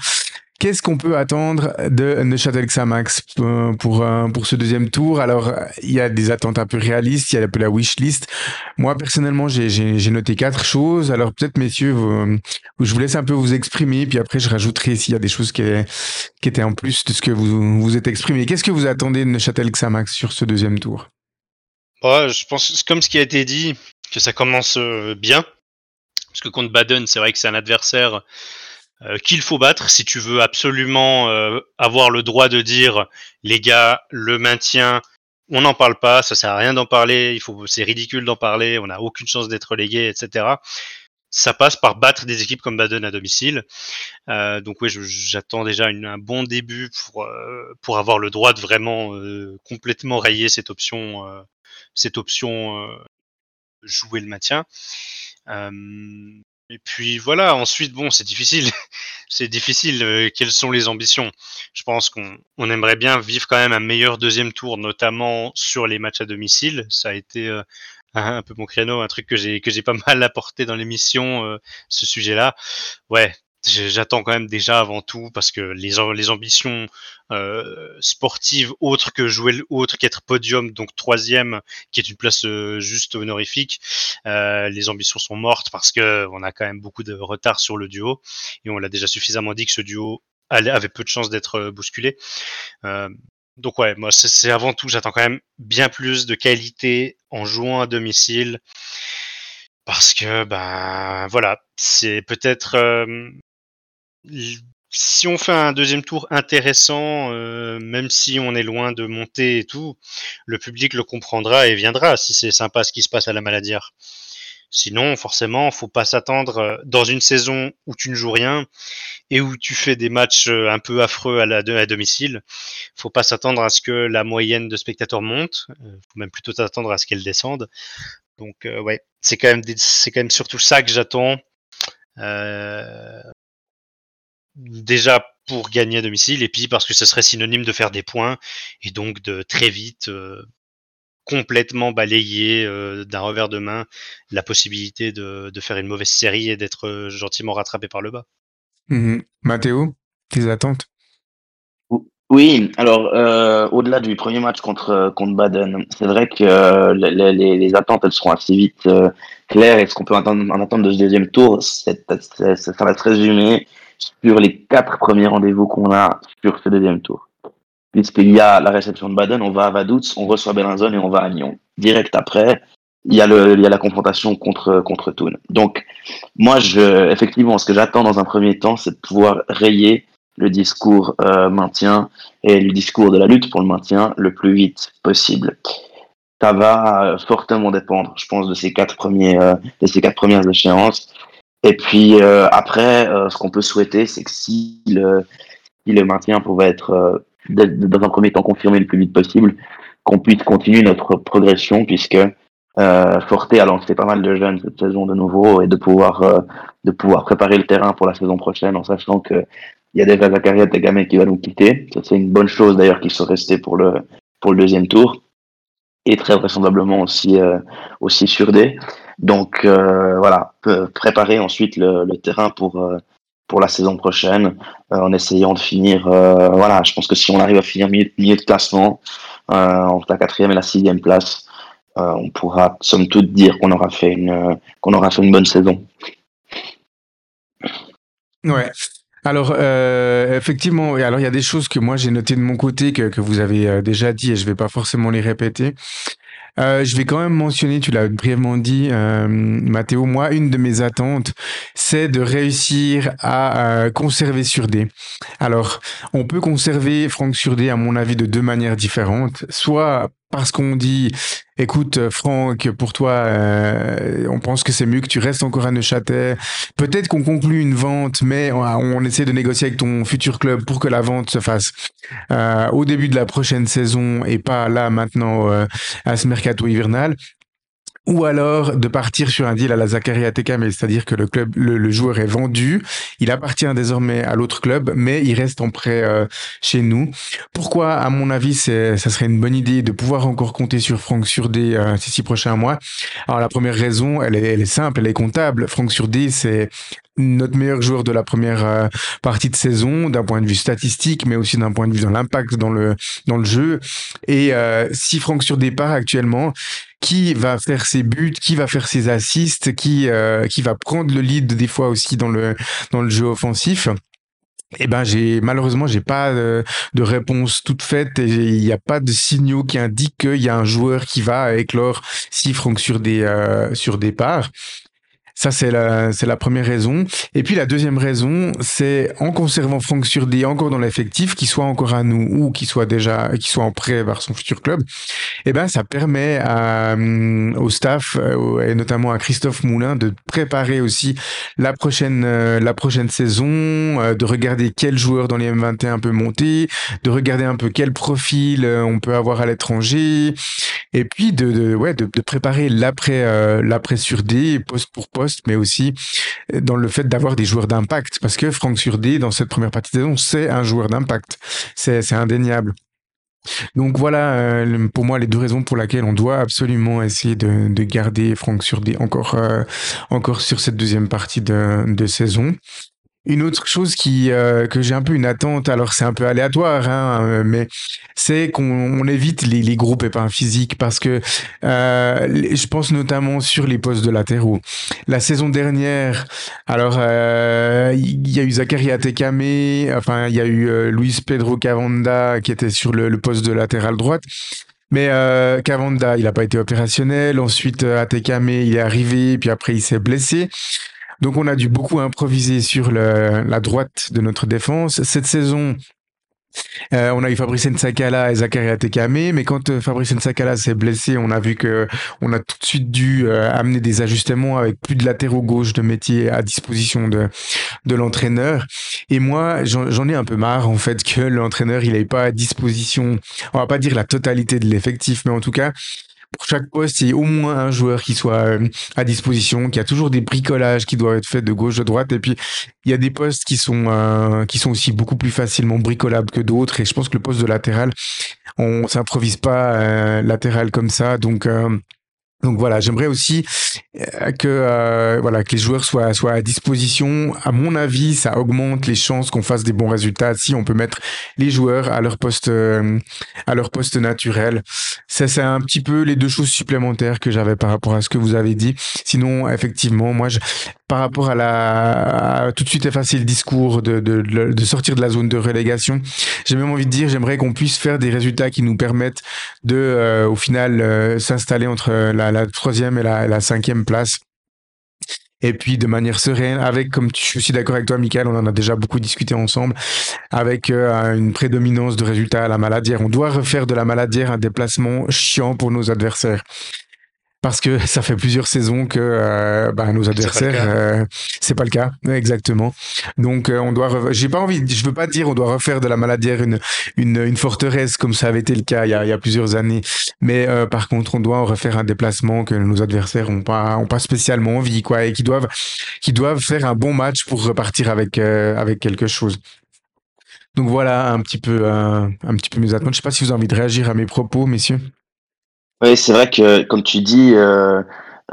Qu'est-ce qu'on peut attendre de Neuchâtel Xamax euh, pour, euh, pour ce deuxième tour? Alors, il y a des attentes un peu réalistes, il y a un peu la wish list. Moi, personnellement, j'ai noté quatre choses. Alors, peut-être, messieurs, je vous laisse un peu vous exprimer, puis après, je rajouterai s'il y a des choses qui, qui étaient en plus de ce que vous vous êtes exprimé. Qu'est-ce que vous attendez de Neuchâtel Xamax sur ce deuxième tour? Ouais, Je pense, comme ce qui a été dit, que ça commence euh, bien. Parce que contre Baden, c'est vrai que c'est un adversaire euh, qu'il faut battre si tu veux absolument euh, avoir le droit de dire les gars, le maintien, on n'en parle pas, ça sert à rien d'en parler, c'est ridicule d'en parler, on n'a aucune chance d'être relégué, etc. Ça passe par battre des équipes comme Baden à domicile. Euh, donc oui, j'attends déjà un bon début pour pour avoir le droit de vraiment complètement rayer cette option, cette option jouer le maintien. Et puis voilà, ensuite, bon, c'est difficile. c'est difficile. Euh, quelles sont les ambitions? Je pense qu'on on aimerait bien vivre quand même un meilleur deuxième tour, notamment sur les matchs à domicile. Ça a été euh, un, peu mon créneau, un truc que j'ai que j'ai pas mal apporté dans l'émission, euh, ce sujet-là. Ouais, j'attends quand même déjà avant tout parce que les, les ambitions euh, sportives autres que jouer autre qu'être podium donc troisième qui est une place euh, juste honorifique euh, les ambitions sont mortes parce que on a quand même beaucoup de retard sur le duo et on l'a déjà suffisamment dit que ce duo avait peu de chances d'être bousculé. Donc ouais moi c'est avant tout j'attends quand même bien plus de qualité en jouant à domicile parce que ben voilà c'est peut-être si on fait un deuxième tour intéressant, euh, même si on est loin de monter et tout, le public le comprendra et viendra si c'est sympa ce qui se passe à la Maladière. Sinon, forcément, faut pas s'attendre euh, dans une saison où tu ne joues rien et où tu fais des matchs euh, un peu affreux à, la, à domicile. Faut pas s'attendre à ce que la moyenne de spectateurs monte. Faut même plutôt s'attendre à ce qu'elle descende. Donc, ouais, c'est quand même c'est quand même surtout ça que j'attends. Déjà pour gagner à domicile et puis parce que ce serait synonyme de faire des points et donc de très vite euh, complètement balayé d'un revers de main la possibilité de, de, faire une mauvaise série et d'être gentiment rattrapé par le bas. Mmh Mathéo, tes attentes? Oui, alors euh, au-delà du premier match contre contre Baden, c'est vrai que euh, les, les, les, attentes elles seront assez vite euh, claires. Et ce qu'on peut attendre, en attendre de ce deuxième tour, c'est, ça va se résumer sur les quatre premiers rendez-vous qu'on a sur ce deuxième tour. Puisqu'il y a la réception de Baden, on va à Vaduz, on reçoit Bellinzone et on va à Nyon. Direct après, il y a le il y a la confrontation contre contre Thun. Donc moi je effectivement ce que j'attends dans un premier temps, c'est de pouvoir rayer le discours euh, maintien et le discours de la lutte pour le maintien le plus vite possible. Ça va euh, fortement dépendre, je pense, de ces quatre premiers, euh, de ces quatre premières échéances. Et puis euh, après, ce qu'on peut souhaiter, c'est que si le, si le maintien pouvait être dans un premier temps confirmé le plus vite possible, qu'on puisse continuer notre progression, puisque euh, Forte a lancé pas mal de jeunes cette saison de nouveau et de pouvoir de pouvoir préparer le terrain pour la saison prochaine en sachant que il y a déjà Zakaria Tegame qui va nous quitter. C'est une bonne chose d'ailleurs qu'il soit resté pour le, pour le deuxième tour. Et très vraisemblablement aussi, euh, aussi sur D. Donc euh, voilà, préparer ensuite le, terrain pour, euh, pour la saison prochaine en essayant de finir. voilà, je pense que si on arrive à finir milieu, de classement, entre la quatrième et la sixième place, on pourra somme toute dire qu'on aura fait une aura fait une bonne saison. Ouais. Alors, euh, effectivement, alors il y a des choses que moi j'ai notées de mon côté que, que vous avez euh, déjà dit et je vais pas forcément les répéter. Euh, je vais quand même mentionner, tu l'as brièvement dit, euh, Mathéo, moi, une de mes attentes, c'est de réussir à euh, conserver Surdé. Alors, on peut conserver Franck Surdé, à mon avis, de deux manières différentes. Soit parce qu'on dit, écoute, Franck, pour toi, euh, on pense que c'est mieux que tu restes encore à Neuchâtel. Peut-être qu'on conclut une vente, mais on, essaie de négocier avec ton futur club pour que la vente se fasse euh, au début de la prochaine saison et pas là maintenant euh, à ce mercato hivernal ou alors de partir sur un deal à la Zakaria mais c'est-à-dire que le club, le, joueur est vendu, il appartient désormais à l'autre club, mais il reste en prêt euh, chez nous. Pourquoi, à mon avis, ça serait une bonne idée de pouvoir encore compter sur Franck Surdé euh, ces six prochains mois? Alors la première raison, elle est, elle est simple, elle est comptable. Franck Surdé, c'est notre meilleur joueur de la première euh, partie de saison d'un point de vue statistique mais aussi d'un point de vue dans l'impact dans le dans le jeu et euh, si Franck sur départ actuellement qui va faire ses buts, qui va faire ses assists, qui euh, qui va prendre le lead des fois aussi dans le dans le jeu offensif. Eh ben, j'ai malheureusement j'ai pas de, de, réponse toute faite et il n'y a pas de signaux qui indiquent qu'il y a un joueur qui va éclore si Franck sur des euh, sur départ. Ça, c'est la, c'est la première raison. Et puis la deuxième raison, c'est en conservant Franck Surdé encore dans l'effectif, qu'il soit encore à nous ou qu'il soit déjà, qu'il soit en prêt vers son futur club, eh ben, ça permet à, euh, au staff euh, et notamment à Christophe Moulin de préparer aussi la prochaine, euh, la prochaine saison, de regarder quel joueur dans les M21 peut monter, de regarder un peu quel profil on peut avoir à l'étranger, et puis de, de ouais, de, de préparer l'après, l'après Surdé, poste pour poste mais aussi euh, dans le fait d'avoir des joueurs d'impact. Parce que Franck Surdé, dans cette première partie de saison, c'est un joueur d'impact. C'est indéniable. Donc voilà, euh, pour moi, les deux raisons pour lesquelles on doit absolument essayer de, de garder Franck Surdé encore, euh, encore sur cette deuxième partie de saison. Une autre chose qui euh, que j'ai un peu une attente, alors c'est un peu aléatoire, hein, euh, mais c'est qu'on évite les, les gros pépins physiques parce que euh, je pense notamment sur les postes de latéraux. La saison dernière, alors euh, il y a eu Zakaria Tekame, enfin il y a eu Luis Pedro Cavanda qui était sur le, le poste de latéral droite. Mais euh, Cavanda, il n'a pas été opérationnel. Ensuite, Atekame, il est arrivé, puis après, il s'est blessé. Donc on a dû beaucoup improviser sur la droite de notre défense. Cette saison, euh, on a eu Fabrice Nsakala et Zakaria Tekame, mais quand euh, Fabrice Nsakala s'est blessé, on a vu que on a tout de suite dû euh, amener des ajustements avec plus de latéraux gauche de métier à disposition de l'entraîneur. Et moi, j'en ai un peu marre en fait que l'entraîneur il ait pas à disposition, on va pas dire la totalité de l'effectif, mais en tout cas pour chaque poste, il y ait au moins un joueur qui soit euh, à disposition, qu'il y a toujours des bricolages qui doivent être faits de gauche, de droite. Et puis, il y a des postes qui sont, euh, qui sont aussi beaucoup plus facilement bricolables que d'autres. Et je pense que le poste de latéral, on s'improvise pas euh, latéral comme ça. Donc, donc voilà, j'aimerais aussi euh, que euh, voilà que les joueurs soient soient à disposition. À mon avis, ça augmente les chances qu'on fasse des bons résultats si on peut mettre les joueurs à leur poste euh, à leur poste naturel. Ça c'est un petit peu les deux choses supplémentaires que j'avais par rapport à ce que vous avez dit. Sinon, effectivement, moi je par rapport à la tout de suite effacer le discours de, de, de, sortir de la zone de relégation. J'ai même envie de dire, j'aimerais qu'on puisse faire des résultats qui nous permettent de, euh, au final, euh, s'installer entre la, la, troisième et la, cinquième place. Et puis de manière sereine, avec, comme je suis aussi d'accord avec toi, Michael, on en a déjà beaucoup discuté ensemble, avec euh, une prédominance de résultats à la maladière. On doit refaire de la maladière un déplacement chiant pour nos adversaires parce que ça fait plusieurs saisons que euh, bah, nos adversaires euh, c'est pas le cas exactement. Donc euh, on doit j'ai pas envie je veux pas dire on doit refaire de la maladière une une, une forteresse comme ça avait été le cas il y a, il y a plusieurs années. Mais euh, par contre on doit en refaire un déplacement que nos adversaires ont pas ont pas spécialement envie quoi et qui doivent qui doivent faire un bon match pour repartir avec avec quelque chose. Donc voilà un petit peu un petit peu mes attentes. Je sais pas si vous avez envie de réagir à mes propos messieurs oui, c'est vrai que, comme tu dis, euh,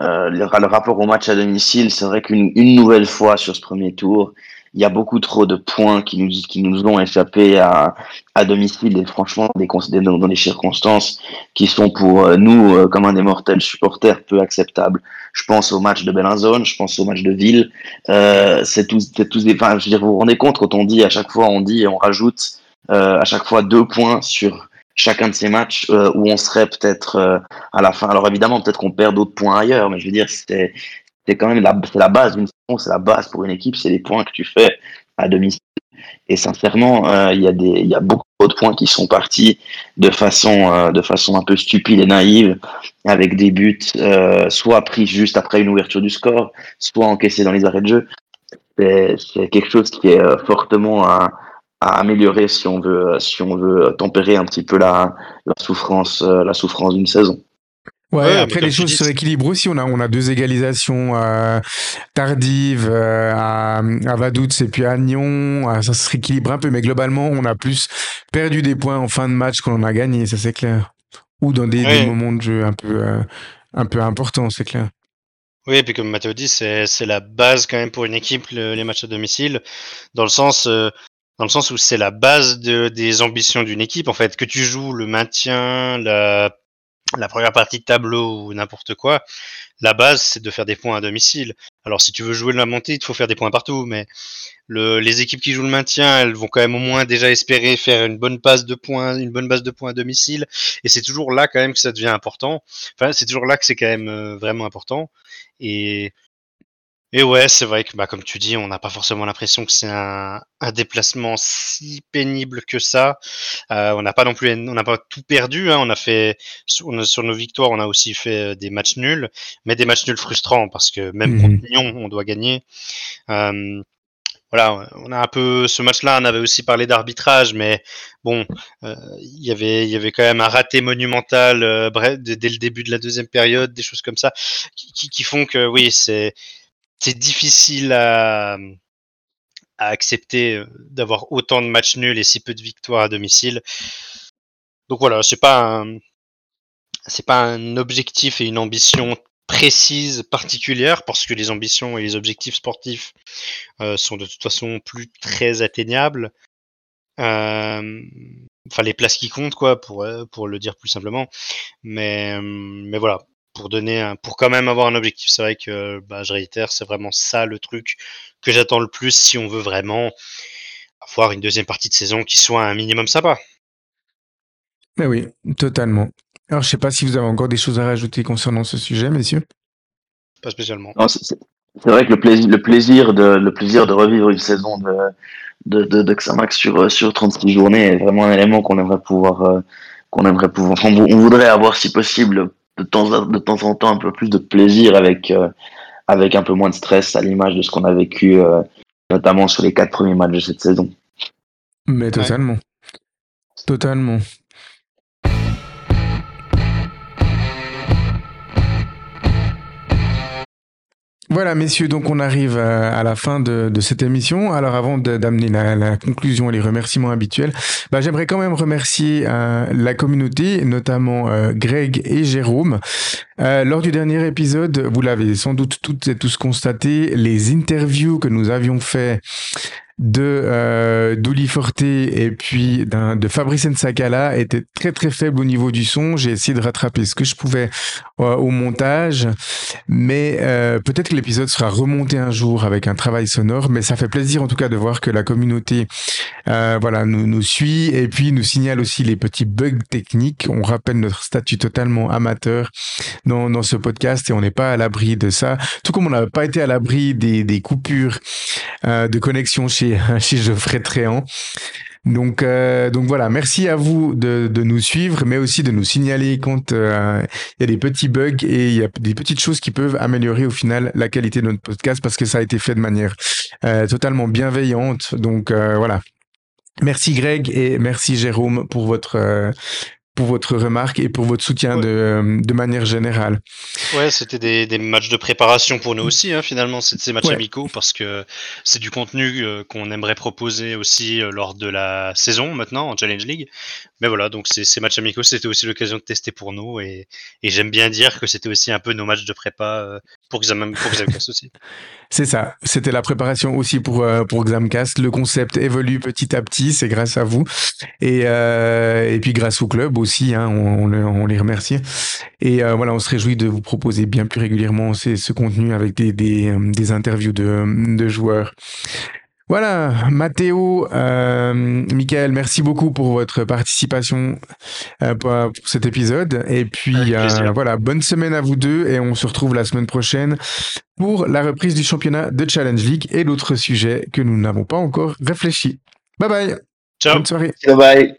euh, le, rapport au match à domicile, c'est vrai qu'une une nouvelle fois sur ce premier tour, il y a beaucoup trop de points qui nous, qui nous ont échappé à, à domicile et franchement, des, dans, dans des circonstances qui sont pour euh, nous, euh, comme un des mortels supporters, peu acceptables. Je pense au match de Bellinzone, je pense au match de Ville. Euh, c'est tous, c'est tous des. Enfin, je veux dire, vous vous rendez compte quand on dit à chaque fois, on dit, on rajoute euh, à chaque fois deux points sur chacun de ces matchs euh, où on serait peut-être euh, à la fin. Alors évidemment, peut-être qu'on perd d'autres points ailleurs, mais je veux dire, c'est quand même la, la base d'une c'est la base pour une équipe, c'est les points que tu fais à domicile. Et sincèrement, euh, il y a des, il y a beaucoup d'autres points qui sont partis de façon, de façon un peu stupide et naïve, avec des buts soit pris juste après une ouverture du score, soit encaissés dans les arrêts de jeu. C'est, c'est quelque chose qui est fortement à, à améliorer si on veut, si on veut tempérer un petit peu la, la souffrance, euh, la souffrance d'une saison. Ouais, après les choses se rééquilibrent aussi. On a, on a deux égalisations euh, tardives euh, à, à Vaduz et puis à Nyon. ça se rééquilibre un peu, mais globalement, on a plus perdu des points en fin de match qu'on en a gagné, ça c'est clair. Ou dans des, des, moments de jeu un peu, un peu importants, c'est clair. Oui, et puis comme Mathéo dit, c'est la base quand même pour une équipe, le, les matchs à domicile, dans le sens, dans le sens où c'est la base de, des ambitions d'une équipe. En fait, que tu joues le maintien, la, première partie de tableau ou n'importe quoi, la base c'est de faire des points à domicile. Alors si tu veux jouer la montée, il faut faire des points partout, mais le, les équipes qui jouent le maintien, elles vont quand même au moins déjà espérer faire une bonne base de points, une bonne base de points à domicile, et c'est toujours là quand même que ça devient important. Enfin, c'est toujours là que c'est quand même euh, vraiment important. Et et ouais, c'est vrai que bah, comme tu dis, on n'a pas forcément l'impression que c'est un, un, déplacement si pénible que ça. Euh, on n'a pas non plus, on n'a pas tout perdu. Hein. On a fait sur, sur, nos victoires, on a aussi fait euh, des matchs nuls, mais des matchs nuls frustrants parce que même mmh. contre Lyon, on doit gagner. Euh, voilà, on a un peu ce match-là, on avait aussi parlé d'arbitrage, mais bon, euh, y il y avait quand même un raté monumental bref, dès le début de la deuxième période, des choses comme ça, qui, qui, qui font que oui, c'est c'est difficile à, accepter euh, d'avoir autant de matchs nuls et si peu de victoires à domicile. Donc voilà, c'est pas un, c'est pas un objectif et une ambition précise particulière parce que les ambitions et les objectifs sportifs euh, sont de toute façon plus très atteignables. Euh, enfin les places qui comptent quoi pour pour le dire plus simplement. Mais mais voilà, pour donner un, pour quand même avoir un objectif. C'est vrai que bah, je réitère, c'est vraiment ça le truc que j'attends le plus si on veut vraiment avoir une deuxième partie de saison qui soit un minimum sympa. Mais oui, totalement. Alors, je sais pas si vous avez encore des choses à rajouter concernant ce sujet, messieurs. Pas spécialement. C'est vrai que le plaisir, le plaisir de, le plaisir de revivre une saison de, de, de, de Xamax sur, sur 36 journées est vraiment un élément qu'on aimerait pouvoir, euh, qu'on aimerait pouvoir, on voudrait avoir si possible de temps, de temps en temps un peu plus de plaisir avec, euh, avec un peu moins de stress à l'image de ce qu'on a vécu euh, notamment sur les quatre premiers matchs de cette saison. Mais totalement. Ouais. Totalement. Voilà, messieurs, donc on arrive à, la fin de, cette émission. Alors avant d'amener la, conclusion et les remerciements habituels, bah, j'aimerais quand même remercier euh, la communauté, notamment euh, Greg et Jérôme. Euh, lors du dernier épisode, vous l'avez sans doute toutes et tous constaté, les interviews que nous avions fait de euh, Douli Forte et puis de Fabrice Nsakala était très très faible au niveau du son. J'ai essayé de rattraper ce que je pouvais euh, au montage, mais euh, peut-être que l'épisode sera remonté un jour avec un travail sonore. Mais ça fait plaisir en tout cas de voir que la communauté euh, voilà nous, nous suit et puis nous signale aussi les petits bugs techniques. On rappelle notre statut totalement amateur dans, dans ce podcast et on n'est pas à l'abri de ça. Tout comme on n'a pas été à l'abri des, des coupures euh, de connexion chez chez, Geoffrey Tréant. Donc, euh, donc voilà, merci à vous de, de, nous suivre, mais aussi de nous signaler quand euh, il y a des petits bugs et il y a des petites choses qui peuvent améliorer au final la qualité de notre podcast parce que ça a été fait de manière euh, totalement bienveillante. Donc voilà. Merci Greg et merci Jérôme pour votre pour votre remarque et pour votre soutien de, de, manière générale. Ouais, c'était des, des, matchs de préparation pour nous aussi, hein, finalement, c'est ces matchs amicaux, parce que c'est du contenu euh, qu'on aimerait proposer aussi euh, lors de la saison maintenant en Challenge League. Mais voilà, donc ces matchs amicaux, c'était aussi l'occasion de tester pour nous, et, j'aime bien dire que c'était aussi un peu nos matchs de prépa euh, pour Xamcast aussi. C'est ça, c'était la préparation aussi pour, pour Xamcast. Le concept évolue petit à petit, c'est grâce à vous, et, et puis grâce au club aussi, hein, on, les remercie. Et euh, voilà, on se réjouit de vous proposer bien plus régulièrement ce contenu avec des, euh, interviews de, joueurs. Voilà, Mathéo, euh, Michael, merci beaucoup pour votre participation euh, pour, cet épisode. Et puis voilà, bonne semaine à vous deux et on se retrouve la semaine prochaine pour la reprise du championnat de Challenge League et d'autres sujets que nous n'avons pas encore réfléchi. Bye bye. Ciao. Bonne soirée. Bye bye.